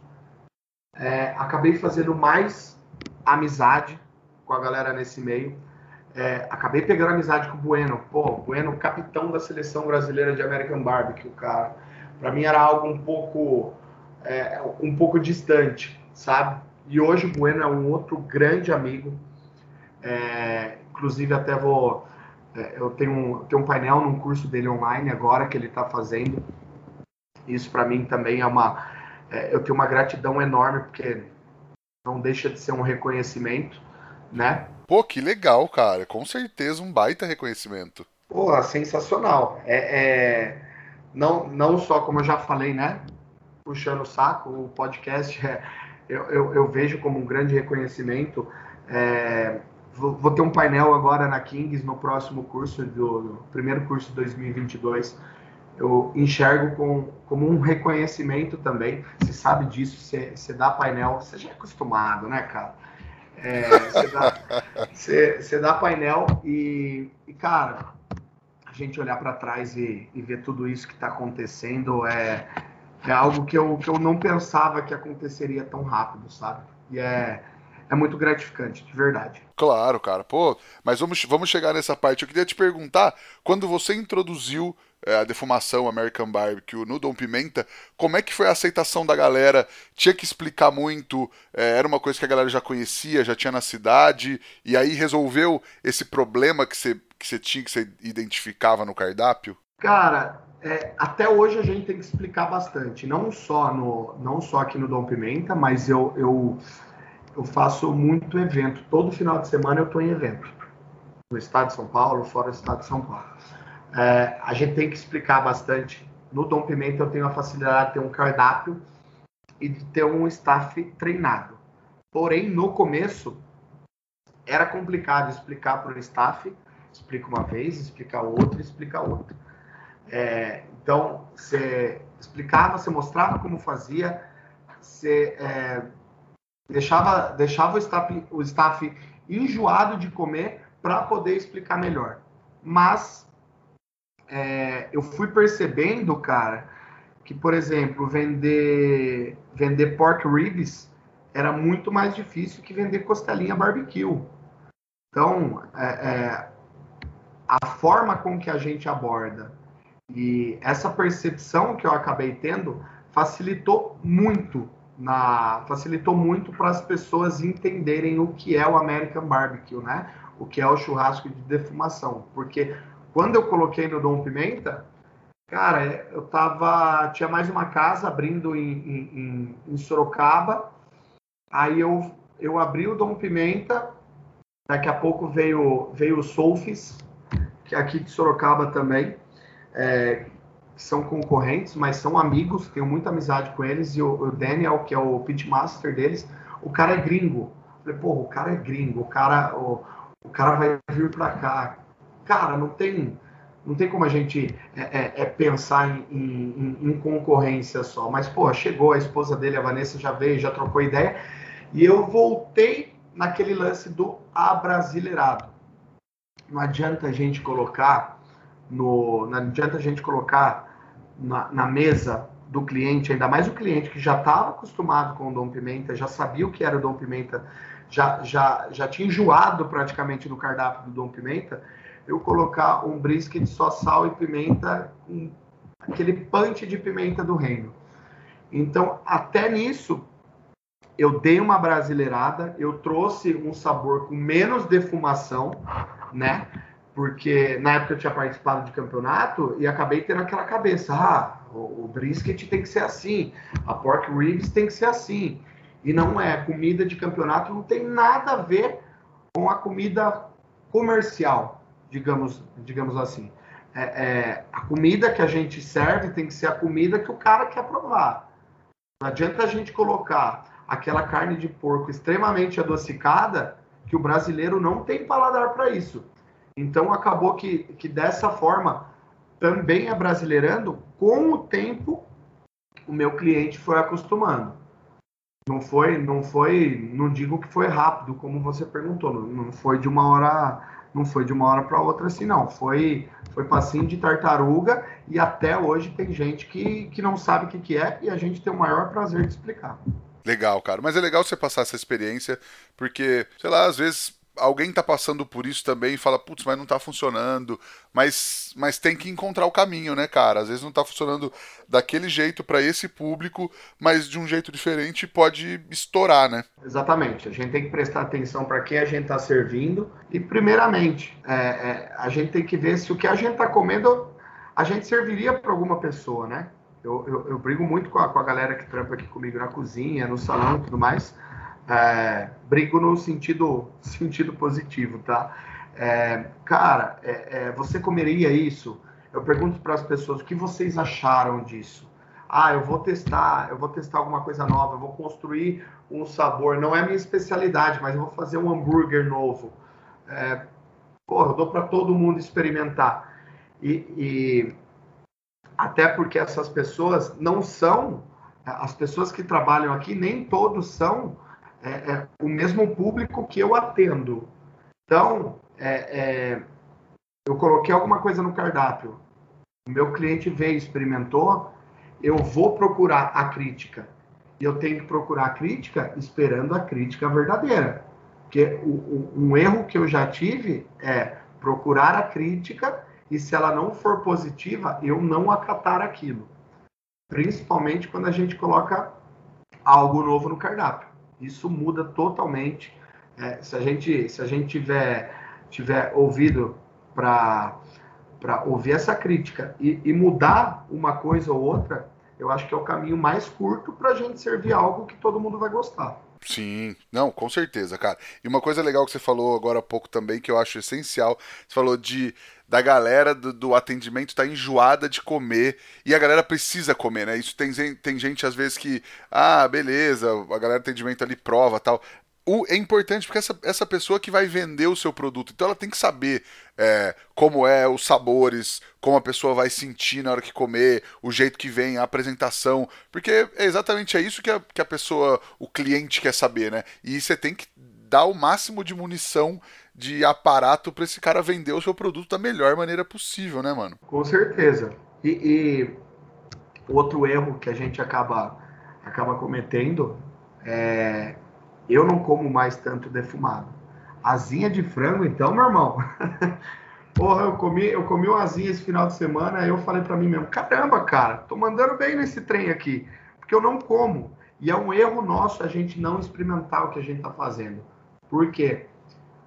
É, acabei fazendo mais amizade com a galera nesse meio. É, acabei pegando amizade com o Bueno. Pô, Bueno, capitão da seleção brasileira de American Barbecue, cara. Pra mim era algo um pouco, é, um pouco distante, sabe? E hoje o Bueno é um outro grande amigo é, inclusive, até vou. É, eu tenho um, tenho um painel num curso dele online agora que ele está fazendo. Isso para mim também é uma. É, eu tenho uma gratidão enorme, porque não deixa de ser um reconhecimento, né?
Pô, que legal, cara. Com certeza um baita reconhecimento.
Pô, sensacional. É, é, não, não só, como eu já falei, né? Puxando o saco, o podcast é, eu, eu, eu vejo como um grande reconhecimento. É, vou, vou, ter um painel agora na Kings no próximo curso, do, do primeiro curso de 2022. Eu enxergo com, como um reconhecimento também. Você sabe disso, você, você dá painel, você já é acostumado, né, cara? É, você, dá, você, você, dá, painel e, e, cara, a gente olhar para trás e, e, ver tudo isso que está acontecendo é, é algo que eu, que eu não pensava que aconteceria tão rápido, sabe? E é, é muito gratificante, de verdade.
Claro, cara. Pô, mas vamos, vamos chegar nessa parte. Eu queria te perguntar, quando você introduziu é, a defumação American Barbecue no Dom Pimenta, como é que foi a aceitação da galera? Tinha que explicar muito? É, era uma coisa que a galera já conhecia, já tinha na cidade, e aí resolveu esse problema que você, que você tinha, que você identificava no cardápio?
Cara, é, até hoje a gente tem que explicar bastante, não só no, não só aqui no Dom Pimenta, mas eu, eu eu faço muito evento. Todo final de semana eu estou em evento. No estado de São Paulo, fora do estado de São Paulo. É, a gente tem que explicar bastante. No Dom Pimenta eu tenho a facilidade de ter um cardápio e de ter um staff treinado. Porém, no começo, era complicado explicar para o staff. Explica uma vez, explica outra, explica outra. É, então, você explicava, você mostrava como fazia, você é, deixava, deixava o, staff, o staff enjoado de comer para poder explicar melhor. Mas é, eu fui percebendo, cara, que, por exemplo, vender, vender pork ribs era muito mais difícil que vender costelinha barbecue. Então, é, é, a forma com que a gente aborda e essa percepção que eu acabei tendo facilitou muito na, facilitou muito para as pessoas entenderem o que é o American Barbecue, né? O que é o churrasco de defumação. Porque quando eu coloquei no Dom Pimenta, cara, eu tava. Tinha mais uma casa abrindo em, em, em Sorocaba. Aí eu, eu abri o Dom Pimenta. Daqui a pouco veio, veio o Solfis, que é aqui de Sorocaba também. É, que são concorrentes, mas são amigos, tenho muita amizade com eles, e o, o Daniel, que é o pitmaster deles, o cara é gringo. Falei, porra, o cara é gringo, o cara, o, o cara vai vir para cá. Cara, não tem, não tem como a gente é, é, é pensar em, em, em, concorrência só. Mas, pô, chegou a esposa dele, a Vanessa, já veio, já trocou ideia, e eu voltei naquele lance do abrasileirado. Não adianta a gente colocar no, não adianta a gente colocar na, na mesa do cliente, ainda mais o cliente que já estava acostumado com o Dom Pimenta, já sabia o que era o Dom Pimenta, já, já, já tinha enjoado praticamente do cardápio do Dom Pimenta, eu colocar um brisket só sal e pimenta, com aquele punch de pimenta do reino. Então, até nisso, eu dei uma brasileirada, eu trouxe um sabor com menos defumação, né? Porque na época eu tinha participado de campeonato e acabei tendo aquela cabeça, ah, o, o brisket tem que ser assim, a pork ribs tem que ser assim. E não é, comida de campeonato não tem nada a ver com a comida comercial, digamos, digamos assim. É, é, a comida que a gente serve tem que ser a comida que o cara quer provar. Não adianta a gente colocar aquela carne de porco extremamente adocicada que o brasileiro não tem paladar para isso. Então acabou que, que dessa forma, também brasileirando, com o tempo, o meu cliente foi acostumando. Não foi, não foi, não digo que foi rápido, como você perguntou, não, não foi de uma hora, não foi de uma hora para outra assim, não. Foi, foi passinho de tartaruga e até hoje tem gente que, que não sabe o que, que é e a gente tem o maior prazer de explicar.
Legal, cara. Mas é legal você passar essa experiência, porque, sei lá, às vezes alguém tá passando por isso também e fala, putz, mas não tá funcionando. Mas, mas tem que encontrar o caminho, né, cara? Às vezes não tá funcionando daquele jeito para esse público, mas de um jeito diferente pode estourar, né?
Exatamente. A gente tem que prestar atenção para quem a gente tá servindo. E, primeiramente, é, é, a gente tem que ver se o que a gente tá comendo a gente serviria para alguma pessoa, né? Eu, eu, eu brigo muito com a, com a galera que trampa aqui comigo na cozinha, no salão e tudo mais é, no sentido, sentido positivo, tá? É, cara, é, é você comeria isso? Eu pergunto para as pessoas o que vocês acharam disso. Ah, eu vou testar, eu vou testar alguma coisa nova, eu vou construir um sabor. Não é minha especialidade, mas eu vou fazer um hambúrguer novo. É, porra, eu dou para todo mundo experimentar. E, e até porque essas pessoas não são, as pessoas que trabalham aqui, nem todos são é, é o mesmo público que eu atendo. Então, é, é, eu coloquei alguma coisa no cardápio, o meu cliente veio, experimentou, eu vou procurar a crítica. E eu tenho que procurar a crítica esperando a crítica verdadeira. Porque o, o, um erro que eu já tive é procurar a crítica e se ela não for positiva, eu não acatar aquilo. Principalmente quando a gente coloca algo novo no cardápio. Isso muda totalmente. É, se a gente se a gente tiver tiver ouvido para para ouvir essa crítica e, e, mudar uma coisa ou outra, eu acho que é o caminho mais curto para a gente servir algo que todo mundo vai gostar.
Sim, não, com certeza, cara. E uma coisa legal que você falou agora há pouco também, que eu acho essencial, você falou de da galera do, do atendimento tá enjoada de comer e a galera precisa comer, né? Isso tem, tem gente às vezes que, ah, beleza, a galera do atendimento ali prova tal o, é importante porque essa, essa pessoa que vai vender o seu produto, então ela tem que saber é, como é os sabores, como a pessoa vai sentir na hora que comer, o jeito que vem, a apresentação, porque é exatamente é isso que a, que a pessoa, o cliente quer saber, né? E você tem que dar o máximo de munição de aparato para esse cara vender o seu produto da melhor maneira possível, né, mano?
Com certeza. E, e outro erro que a gente acaba acaba cometendo é eu não como mais tanto defumado. Asinha de frango, então, meu irmão. Porra, eu comi, eu comi uma asinha esse final de semana, aí eu falei para mim mesmo, caramba, cara, tô mandando bem nesse trem aqui, porque eu não como. E é um erro nosso a gente não experimentar o que a gente tá fazendo. Por quê?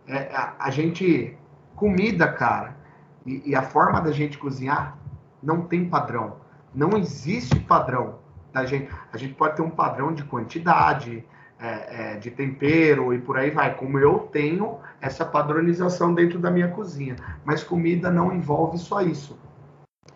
É, a, a, gente, comida, cara, e, e a forma da gente cozinhar não tem padrão. Não existe padrão da gente. A gente pode ter um padrão de quantidade, é, é, de tempero e por aí vai, como eu tenho essa padronização dentro da minha cozinha. Mas comida não envolve só isso.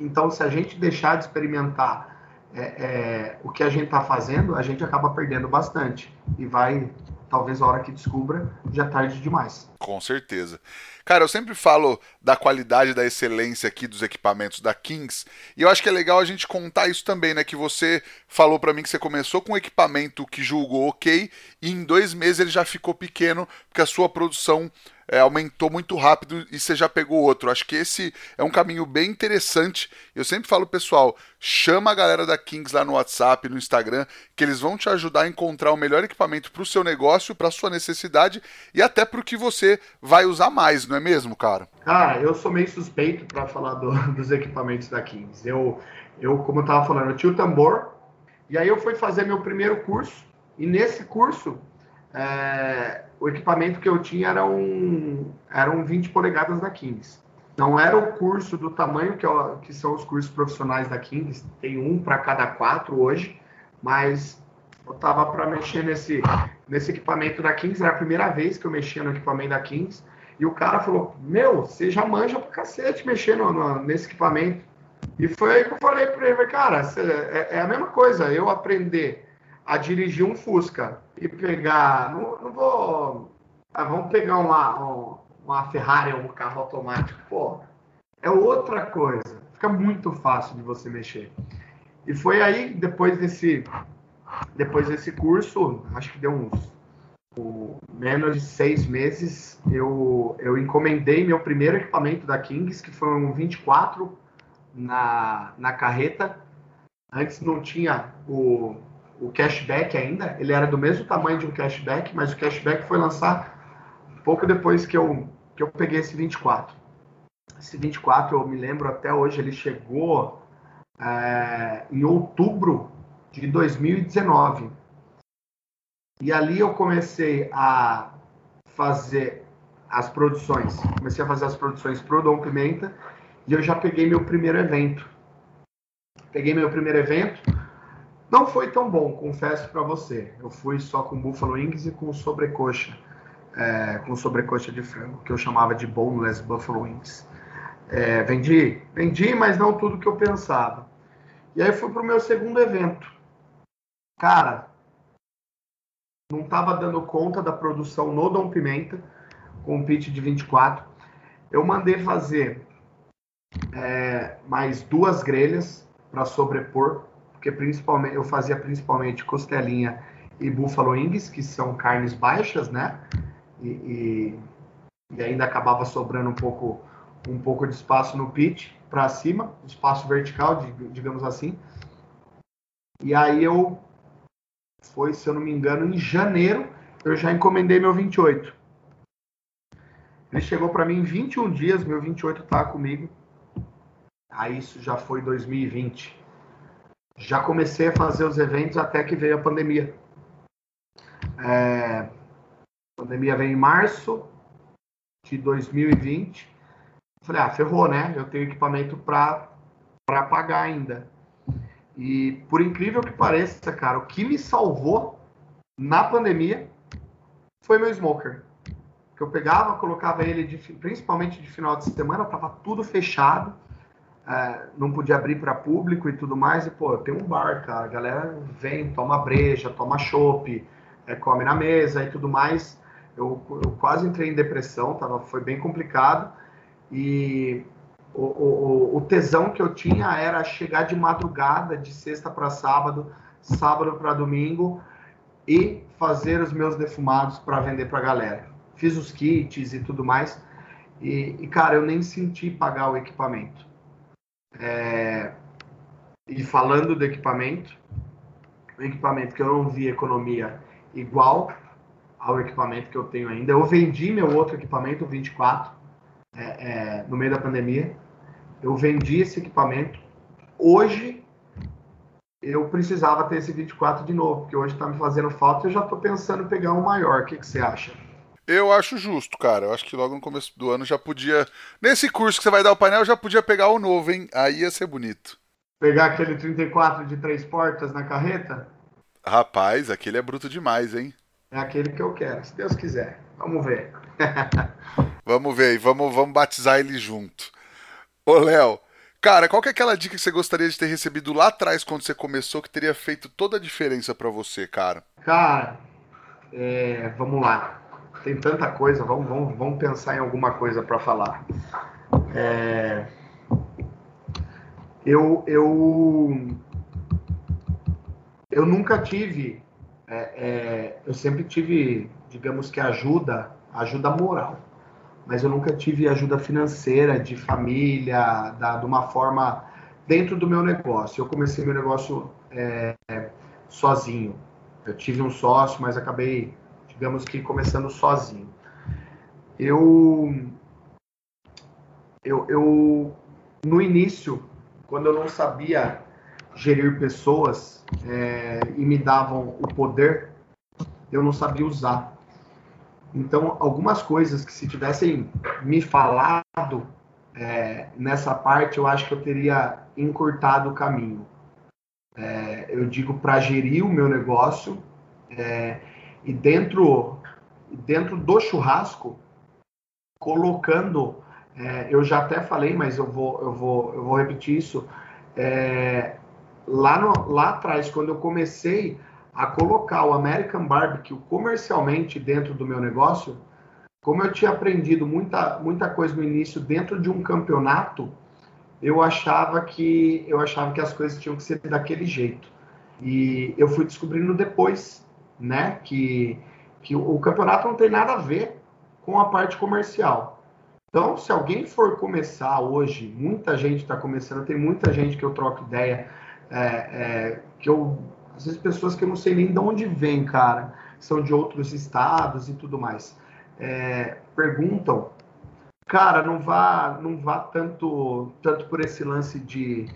Então, se a gente deixar de experimentar é, é o que a gente está fazendo, a gente acaba perdendo bastante e vai talvez a hora que descubra, já tarde demais.
Com certeza. Cara, eu sempre falo da qualidade, da excelência aqui dos equipamentos da Kings, e eu acho que é legal a gente contar isso também, né? Que você falou para mim que você começou com um equipamento que julgou ok, e em dois meses ele já ficou pequeno, porque a sua produção é, aumentou muito rápido e você já pegou outro. Acho que esse é um caminho bem interessante. Eu sempre falo, pessoal, chama a galera da Kings lá no WhatsApp, no Instagram, que eles vão te ajudar a encontrar o melhor equipamento para o seu negócio, para sua necessidade e até para o que você vai usar mais, não é mesmo, cara?
Cara, eu sou meio suspeito para falar do, dos equipamentos da Kings. Eu, eu como eu estava falando, eu tinha o tambor e aí eu fui fazer meu primeiro curso e nesse curso é, o equipamento que eu tinha era um, eram 20 polegadas da Kings. Não era o curso do tamanho que, é que são os cursos profissionais da Kings, tem um para cada quatro hoje, mas eu tava para mexer nesse, nesse equipamento da Kings, era a primeira vez que eu mexia no equipamento da Kings, e o cara falou: Meu, você já manja pra cacete mexer no, no, nesse equipamento. E foi aí que eu falei para ele: Cara, é, é a mesma coisa, eu aprender a dirigir um Fusca e pegar. Não, não vou. Ah, vamos pegar uma, uma Ferrari ou um carro automático. Pô, é outra coisa. Fica muito fácil de você mexer. E foi aí, depois desse, depois desse curso, acho que deu uns menos de seis meses, eu, eu encomendei meu primeiro equipamento da Kings, que foi um 24 na, na carreta. Antes não tinha o, o cashback ainda, ele era do mesmo tamanho de um cashback, mas o cashback foi lançar pouco depois que eu, que eu peguei esse 24. Esse 24, eu me lembro até hoje, ele chegou é, em outubro de 2019. E ali eu comecei a fazer as produções. Comecei a fazer as produções pro Dom Pimenta e eu já peguei meu primeiro evento. Peguei meu primeiro evento, não foi tão bom, confesso para você. Eu fui só com Buffalo Wings e com sobrecoxa, é, com sobrecoxa de frango, que eu chamava de boneless Buffalo Wings. É, vendi, vendi, mas não tudo que eu pensava. E aí fui pro meu segundo evento. Cara, não estava dando conta da produção no Dom Pimenta, com o pitch de 24. Eu mandei fazer é, mais duas grelhas para sobrepor porque principalmente eu fazia principalmente costelinha e buffalo wings, que são carnes baixas, né? E, e, e ainda acabava sobrando um pouco um pouco de espaço no pit para cima, espaço vertical, digamos assim. E aí eu foi, se eu não me engano, em janeiro, eu já encomendei meu 28. Ele chegou para mim em 21 dias, meu 28 tá comigo. Aí isso já foi 2020. Já comecei a fazer os eventos até que veio a pandemia. É, a pandemia veio em março de 2020. Falei, ah, ferrou, né? Eu tenho equipamento para pagar ainda. E por incrível que pareça, cara, o que me salvou na pandemia foi meu smoker. Que eu pegava, colocava ele de, principalmente de final de semana, tava tudo fechado é, não podia abrir para público e tudo mais. E, pô, tem um bar, cara. A galera vem, toma breja, toma chopp, é, come na mesa e tudo mais. Eu, eu, quase entrei em depressão, tava, foi bem complicado. E o, o, o tesão que eu tinha era chegar de madrugada, de sexta para sábado, sábado para domingo, e fazer os meus defumados para vender para a galera. Fiz os kits e tudo mais. E, e, cara, eu nem senti pagar o equipamento. É, e falando do equipamento, o equipamento que eu não vi economia igual ao equipamento que eu tenho ainda. Eu vendi meu outro equipamento, o 24, é, é, no meio da pandemia. Eu vendi esse equipamento. Hoje eu precisava ter esse 24 de novo, porque hoje está me fazendo falta e eu já estou pensando em pegar um maior. O que, que você acha?
Eu acho justo, cara. Eu acho que logo no começo do ano já podia. Nesse curso que você vai dar o painel, já podia pegar o novo, hein? Aí ia ser bonito.
Pegar aquele 34 de três portas na carreta?
Rapaz, aquele é bruto demais, hein?
É aquele que eu quero, se Deus quiser. Vamos ver.
vamos ver, vamos, vamos batizar ele junto. Ô, Léo, cara, qual que é aquela dica que você gostaria de ter recebido lá atrás quando você começou que teria feito toda a diferença para você, cara?
Cara, é, vamos lá tem tanta coisa, vamos, vamos, vamos pensar em alguma coisa para falar. É, eu, eu, eu nunca tive, é, é, eu sempre tive, digamos que ajuda, ajuda moral, mas eu nunca tive ajuda financeira, de família, da, de uma forma dentro do meu negócio. Eu comecei meu negócio é, sozinho. Eu tive um sócio, mas acabei digamos que começando sozinho. Eu, eu, eu no início, quando eu não sabia gerir pessoas é, e me davam o poder, eu não sabia usar. Então, algumas coisas que se tivessem me falado é, nessa parte, eu acho que eu teria encurtado o caminho. É, eu digo para gerir o meu negócio, é, e dentro, dentro do churrasco, colocando, é, eu já até falei, mas eu vou, eu vou, eu vou repetir isso. É, lá, no, lá atrás, quando eu comecei a colocar o American Barbecue comercialmente dentro do meu negócio, como eu tinha aprendido muita, muita coisa no início dentro de um campeonato, eu achava que eu achava que as coisas tinham que ser daquele jeito. E eu fui descobrindo depois né? Que, que o, campeonato não tem nada a ver com a parte comercial. Então, se alguém for começar hoje, muita gente está começando, tem muita gente que eu troco ideia, é, é, que eu, às vezes pessoas que eu não sei nem de onde vem, cara, são de outros estados e tudo mais, é, perguntam, cara, não vá, não vá tanto, tanto por esse lance de,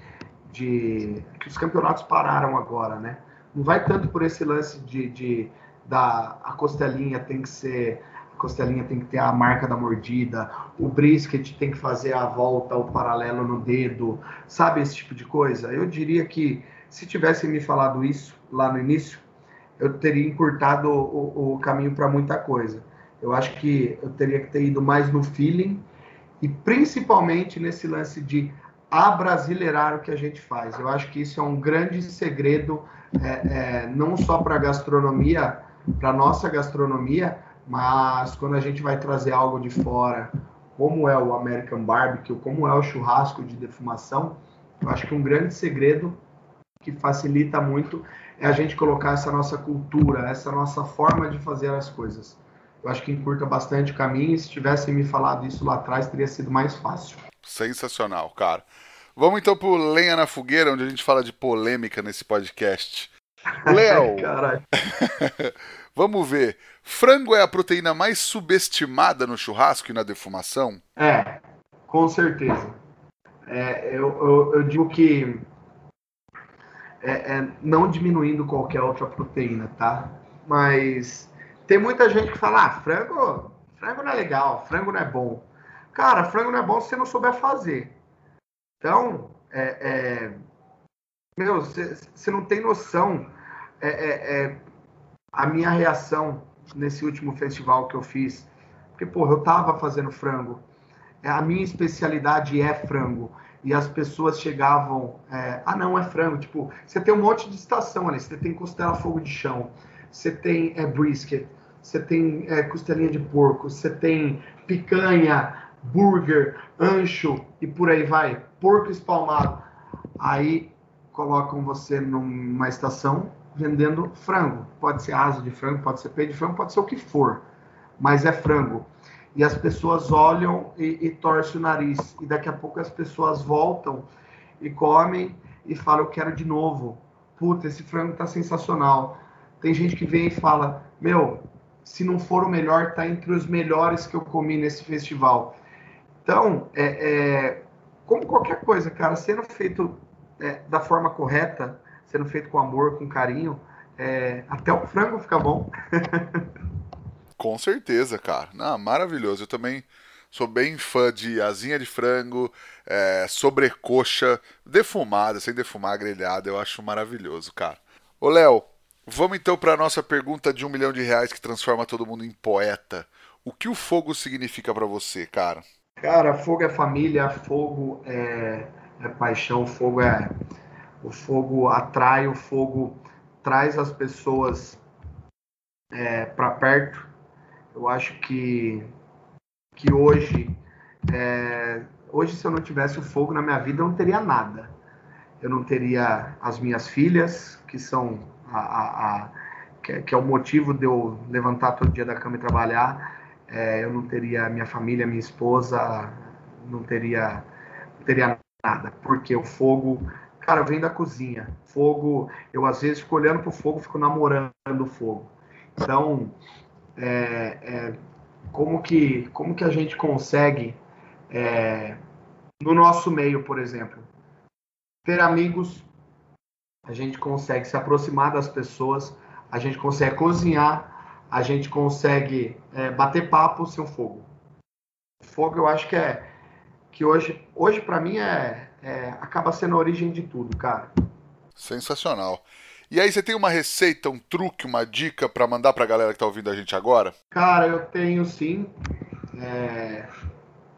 de que os campeonatos pararam agora, né? Não vai tanto por esse lance de, de da a costelinha tem que ser a costelinha tem que ter a marca da mordida, o brisket tem que fazer a volta, o paralelo no dedo, sabe esse tipo de coisa? Eu diria que se tivessem me falado isso lá no início, eu teria encurtado o, o caminho para muita coisa. Eu acho que eu teria que ter ido mais no feeling e principalmente nesse lance de abrasileirar o que a gente faz. Eu acho que isso é um grande segredo é, é, não só para a gastronomia, para nossa gastronomia, mas quando a gente vai trazer algo de fora, como é o American Barbecue, como é o churrasco de defumação, eu acho que um grande segredo que facilita muito é a gente colocar essa nossa cultura, essa nossa forma de fazer as coisas. Eu acho que encurta bastante o caminho e se tivessem me falado isso lá atrás, teria sido mais fácil.
Sensacional, cara. Vamos então pro Lenha na Fogueira, onde a gente fala de polêmica nesse podcast. Léo, vamos ver. Frango é a proteína mais subestimada no churrasco e na defumação?
É, com certeza. É, eu, eu, eu, digo que é, é, não diminuindo qualquer outra proteína, tá? Mas tem muita gente que fala, ah, frango, frango não é legal, frango não é bom. Cara, frango não é bom se você não souber fazer. Então, é, é meu, você não tem noção. É, é, é, a minha reação nesse último festival que eu fiz, porque, porra, eu tava fazendo frango. É, a minha especialidade é frango. E as pessoas chegavam, ah, não, é frango. Tipo, você tem um monte de estação ali. Você tem costela fogo de chão, você tem é, brisket, você tem é, costelinha de porco, você tem picanha, burger, ancho e por aí vai. Porco espalmado. Aí colocam você numa estação vendendo frango. Pode ser asa de frango, pode ser peito de frango, pode ser o que for, mas é frango. E as pessoas olham e, e torcem o nariz. E daqui a pouco as pessoas voltam e comem e falam: Eu quero de novo. Puta, esse frango tá sensacional. Tem gente que vem e fala: Meu, se não for o melhor, tá entre os melhores que eu comi nesse festival. Então, é, é como qualquer coisa, cara, sendo feito é, da forma correta, sendo feito com amor, com carinho, é, até o frango fica bom.
com certeza, cara. Não, maravilhoso. Eu também sou bem fã de asinha de frango, é, sobrecoxa, defumada, sem defumar, grelhada. Eu acho maravilhoso, cara. Ô, Léo, vamos então para a nossa pergunta de um milhão de reais que transforma todo mundo em poeta. O que o fogo significa para você, cara?
Cara, fogo é família, fogo é é paixão, fogo é o fogo atrai, o fogo traz as pessoas é, para perto. Eu acho que que hoje é, hoje se eu não tivesse o fogo na minha vida eu não teria nada. Eu não teria as minhas filhas que são a, a, a que, que, é o motivo de eu levantar todo dia da cama e trabalhar. É, eu não teria minha família, minha esposa, não teria não teria nada, porque o fogo, cara, vem da cozinha. Fogo, eu às vezes fico olhando pro fogo, fico namorando o fogo. Então, é, é, como que como que a gente consegue é, no nosso meio, por exemplo, ter amigos, a gente consegue se aproximar das pessoas, a gente consegue cozinhar, a gente consegue é, bater papo sem o fogo. fogo eu acho que é que hoje, hoje para mim é, é, acaba sendo a origem de tudo, cara.
Sensacional. E aí, você tem uma receita, um truque, uma dica para mandar para a galera que tá ouvindo a gente agora?
Cara, eu tenho sim. É...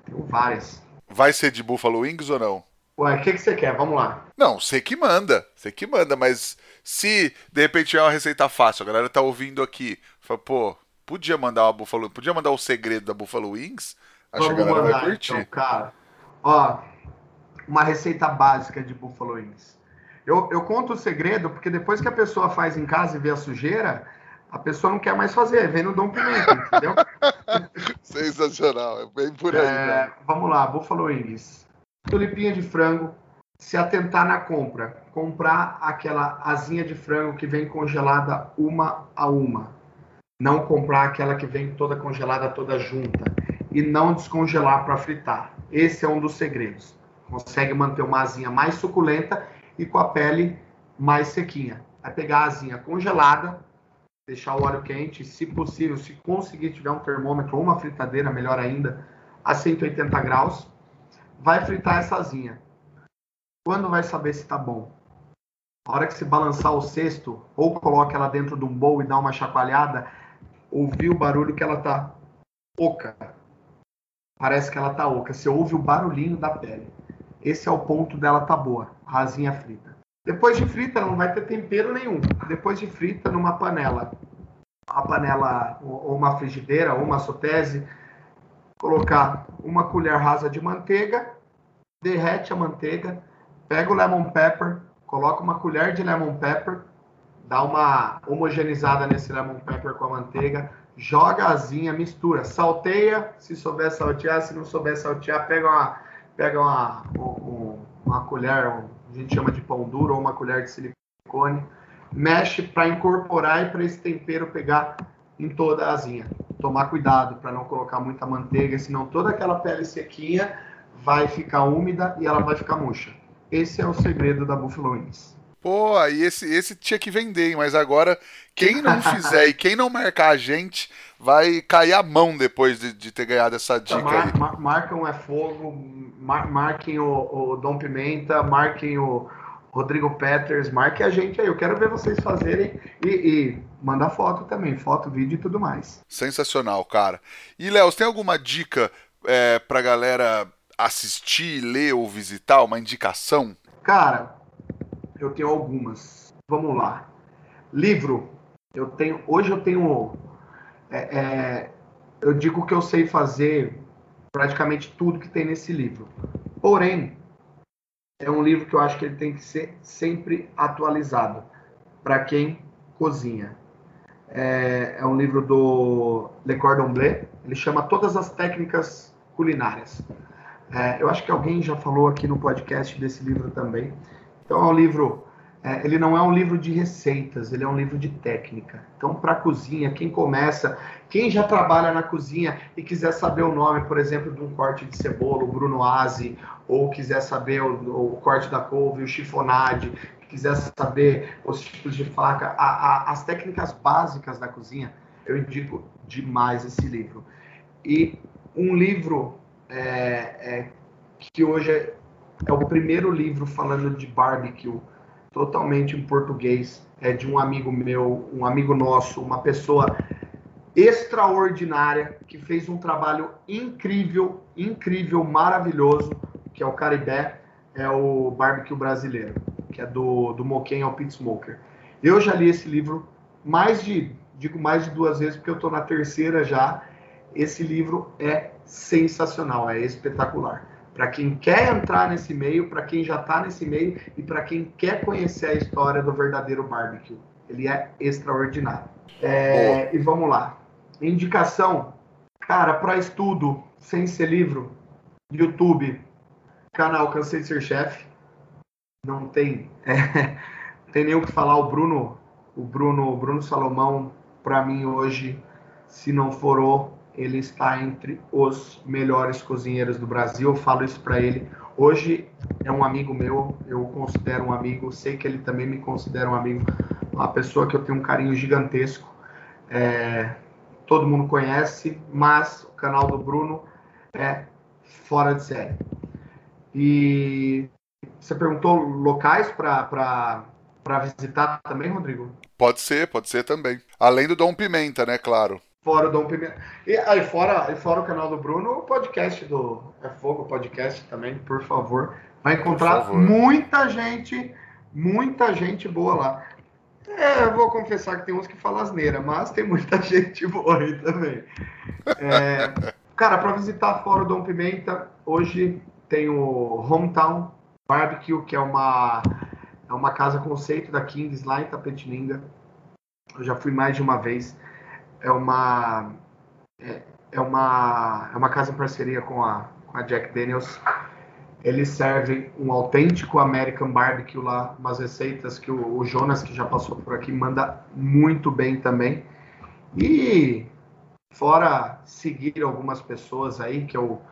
Tenho várias.
Vai ser de Buffalo Wings ou não?
Ué, o que, que você quer? Vamos lá.
Não, você que manda. Você que manda, mas se de repente é uma receita fácil, a galera tá ouvindo aqui, fala, pô, podia mandar uma Buffalo podia mandar o segredo da Buffalo Wings?
Acho Vamos que a galera mandar, vai curtir. Então, cara, Ó, uma receita básica de Buffalo Wings. Eu, eu conto o segredo porque depois que a pessoa faz em casa e vê a sujeira, a pessoa não quer mais fazer, vem no Dom Pimenta, entendeu?
Sensacional, é bem por aí. É,
né? vamos lá, Buffalo Wings. Tulipinha de frango, se atentar na compra, comprar aquela asinha de frango que vem congelada uma a uma. Não comprar aquela que vem toda congelada, toda junta. E não descongelar para fritar. Esse é um dos segredos. Consegue manter uma asinha mais suculenta e com a pele mais sequinha. Vai pegar a asinha congelada, deixar o óleo quente, se possível, se conseguir tiver um termômetro ou uma fritadeira, melhor ainda, a 180 graus. Vai fritar essa asinha. Quando vai saber se está bom? A hora que se balançar o cesto, ou coloca ela dentro de um bowl e dá uma chacoalhada, ouvir o barulho que ela está oca, parece que ela tá oca. Você ouve o barulhinho da pele. Esse é o ponto dela tá boa, a asinha frita. Depois de frita, não vai ter tempero nenhum. Depois de frita, numa panela, a panela ou uma frigideira ou uma sotese, colocar uma colher rasa de manteiga, derrete a manteiga, pega o lemon pepper, coloca uma colher de lemon pepper, dá uma homogeneizada nesse lemon pepper com a manteiga, joga a asinha, mistura, salteia, se souber saltear, se não souber saltear, pega uma, pega uma, uma colher, a gente chama de pão duro, ou uma colher de silicone, mexe para incorporar e para esse tempero pegar em toda a asinha. Tomar cuidado para não colocar muita manteiga, senão toda aquela pele sequinha vai ficar úmida e ela vai ficar murcha. Esse é o segredo da Buffalo Wings.
Pô, aí esse, esse tinha que vender, mas agora quem não fizer e quem não marcar a gente vai cair a mão depois de, de ter ganhado essa dica mar, aí.
Mar, marcam é fogo, mar, marquem o, o Dom Pimenta, marquem o Rodrigo Peters, marquem a gente aí. Eu quero ver vocês fazerem e, e mandar foto também, foto, vídeo e tudo mais.
Sensacional, cara. E Léo, tem alguma dica é, pra galera assistir, ler ou visitar? Uma indicação?
Cara, eu tenho algumas. Vamos lá. Livro. Eu tenho. Hoje eu tenho. É, é, eu digo que eu sei fazer praticamente tudo que tem nesse livro. Porém, é um livro que eu acho que ele tem que ser sempre atualizado para quem cozinha. É, é, um livro do Le Cordon Bleu. Ele chama Todas as Técnicas Culinárias. É, eu acho que alguém já falou aqui no podcast desse livro também. Então é um livro, é, ele não é um livro de receitas, ele é um livro de técnica. Então para cozinha, quem começa, quem já trabalha na cozinha e quiser saber o nome, por exemplo, de um corte de cebola, o Bruno Aze, ou quiser saber o, o corte da couve, o chiffonade, quiser saber os tipos de faca, a, a, as técnicas básicas da cozinha, eu indico demais esse livro. E um livro é, é, que hoje é é o primeiro livro falando de barbecue, totalmente em português. É de um amigo meu, um amigo nosso, uma pessoa extraordinária que fez um trabalho incrível, incrível, maravilhoso, que é o Caribé, é o barbecue brasileiro, que é do, do Moquém ao Pit Smoker. Eu já li esse livro mais de, digo mais de duas vezes, porque eu estou na terceira já. Esse livro é sensacional, é espetacular para quem quer entrar nesse meio, para quem já está nesse meio e para quem quer conhecer a história do verdadeiro barbecue. Ele é extraordinário. É, e vamos lá. Indicação, cara, para estudo, sem ser livro, YouTube, canal Cansei de Ser Chefe. Não tem, é, tem nem o que falar. O Bruno, o Bruno, o Bruno Salomão, para mim hoje, se não for o ele está entre os melhores cozinheiros do Brasil. Eu falo isso para ele. Hoje é um amigo meu, eu considero um amigo, sei que ele também me considera um amigo, uma pessoa que eu tenho um carinho gigantesco. É, todo mundo conhece, mas o canal do Bruno é fora de série. E você perguntou locais para visitar também, Rodrigo?
Pode ser, pode ser também. Além do Dom Pimenta, né, claro.
Fora o Dom Pimenta. E aí, fora, fora o canal do Bruno, o podcast do É Fogo Podcast também, por favor. Vai encontrar muita gente, muita gente boa lá. É, eu vou confessar que tem uns que falam asneira, mas tem muita gente boa aí também. É, cara, para visitar fora o Dom Pimenta, hoje tem o Hometown Barbecue, que é uma, é uma casa conceito da Kings lá em Tapetininga. Eu já fui mais de uma vez é uma é, é, uma é uma casa em parceria com a, com a Jack Daniels. Eles servem um autêntico American Barbecue lá, umas receitas que o, o Jonas, que já passou por aqui, manda muito bem também. E fora seguir algumas pessoas aí, que eu,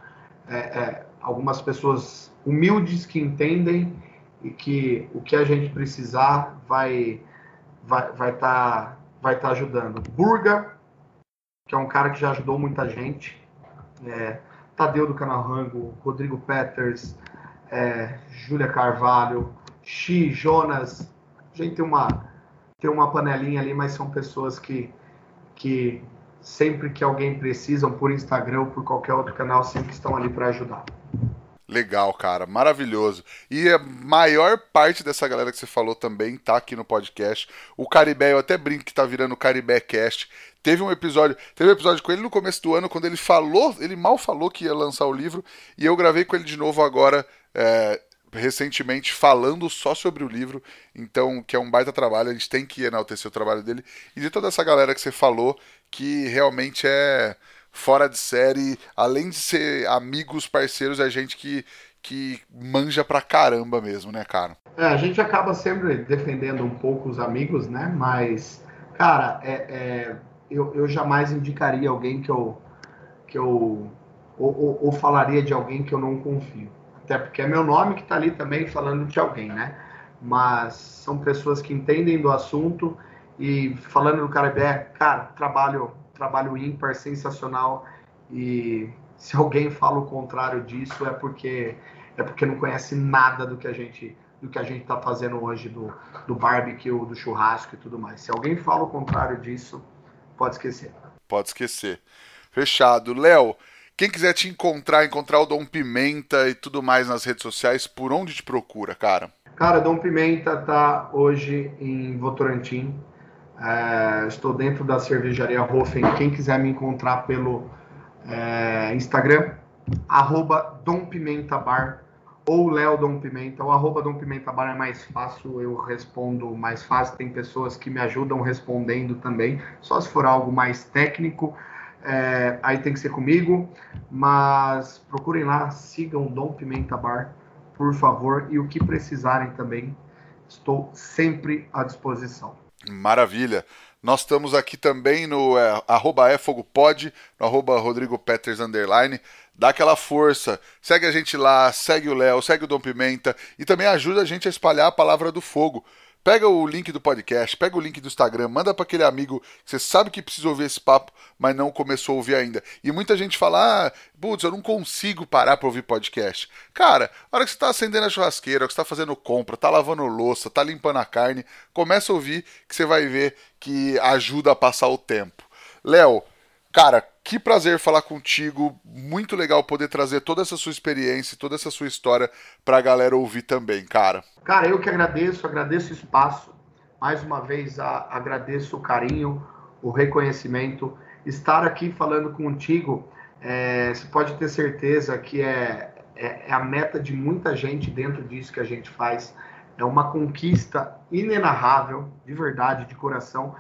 é, é, algumas pessoas humildes que entendem e que o que a gente precisar vai vai vai estar tá, vai tá ajudando. Burga que é um cara que já ajudou muita gente. É, Tadeu do Canal Rango, Rodrigo Peters, é, Júlia Carvalho, Xi, Jonas. A gente tem uma, tem uma panelinha ali, mas são pessoas que, que sempre que alguém precisa, por Instagram ou por qualquer outro canal, sempre estão ali para ajudar.
Legal, cara, maravilhoso. E a maior parte dessa galera que você falou também tá aqui no podcast. O Caribé, eu até brinco que tá virando o Caribé Cast. Teve um episódio, teve um episódio com ele no começo do ano, quando ele falou, ele mal falou que ia lançar o livro, e eu gravei com ele de novo agora, é, recentemente, falando só sobre o livro. Então, que é um baita trabalho, a gente tem que enaltecer o trabalho dele. E de toda essa galera que você falou, que realmente é fora de série. Além de ser amigos, parceiros, é gente que, que manja pra caramba mesmo, né, cara?
É, a gente acaba sempre defendendo um pouco os amigos, né? Mas, cara, é, é eu, eu jamais indicaria alguém que eu. Que eu ou, ou, ou, falaria de alguém que eu não confio. Até porque é meu nome que está ali também falando de alguém, né? Mas são pessoas que entendem do assunto e falando do Caribé, cara, trabalho, trabalho ímpar, sensacional. E se alguém fala o contrário disso é porque é porque não conhece nada do que a gente do que a gente está fazendo hoje do, do barbecue, do churrasco e tudo mais. Se alguém fala o contrário disso, pode esquecer.
Pode esquecer. Fechado. Léo, quem quiser te encontrar, encontrar o Dom Pimenta e tudo mais nas redes sociais, por onde te procura, cara?
Cara, Dom Pimenta tá hoje em Votorantim. É, estou dentro da cervejaria Hofen. Quem quiser me encontrar pelo é, Instagram, arroba Dom Pimenta Bar ou Léo Dom Pimenta, o arroba Dom Pimenta Bar é mais fácil, eu respondo mais fácil, tem pessoas que me ajudam respondendo também, só se for algo mais técnico, é, aí tem que ser comigo, mas procurem lá, sigam Dom Pimenta Bar, por favor, e o que precisarem também, estou sempre à disposição.
Maravilha! Nós estamos aqui também no é, arroba efogopod, no arroba Rodrigo Peters underline. Dá aquela força, segue a gente lá, segue o Léo, segue o Dom Pimenta e também ajuda a gente a espalhar a palavra do fogo. Pega o link do podcast, pega o link do Instagram, manda para aquele amigo que você sabe que precisa ouvir esse papo, mas não começou a ouvir ainda. E muita gente fala: ah, putz, eu não consigo parar para ouvir podcast. Cara, a hora que você está acendendo a churrasqueira, que você está fazendo compra, está lavando louça, está limpando a carne, começa a ouvir que você vai ver que ajuda a passar o tempo. Léo, cara, que prazer falar contigo. Muito legal poder trazer toda essa sua experiência, toda essa sua história para a galera ouvir também, cara.
Cara, eu que agradeço, agradeço o espaço. Mais uma vez, a, agradeço o carinho, o reconhecimento. Estar aqui falando contigo, é, você pode ter certeza que é, é, é a meta de muita gente dentro disso que a gente faz. É uma conquista inenarrável, de verdade, de coração.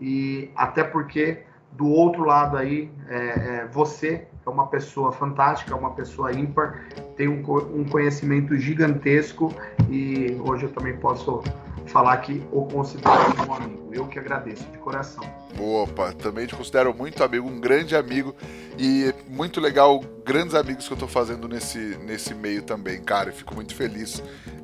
E até porque do outro lado aí, é, é, você é uma pessoa fantástica, é uma pessoa ímpar, tem um, um, conhecimento gigantesco e hoje eu também posso falar que o considero como amigo. Eu que agradeço de coração.
Opa, também te considero muito amigo, um grande amigo e muito legal, grandes amigos que eu tô fazendo nesse, nesse meio também, cara. Eu fico muito feliz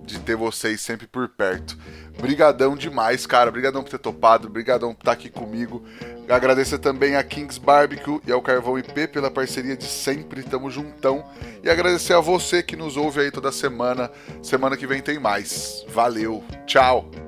de ter vocês sempre por perto. Brigadão demais, cara. Brigadão por ter topado, brigadão por estar aqui comigo. Agradecer também a Kings Barbecue e ao Carvão IP pela parceria de sempre, tamo juntão. E agradecer a você que nos ouve aí toda semana. Semana que vem tem mais. Valeu, tchau!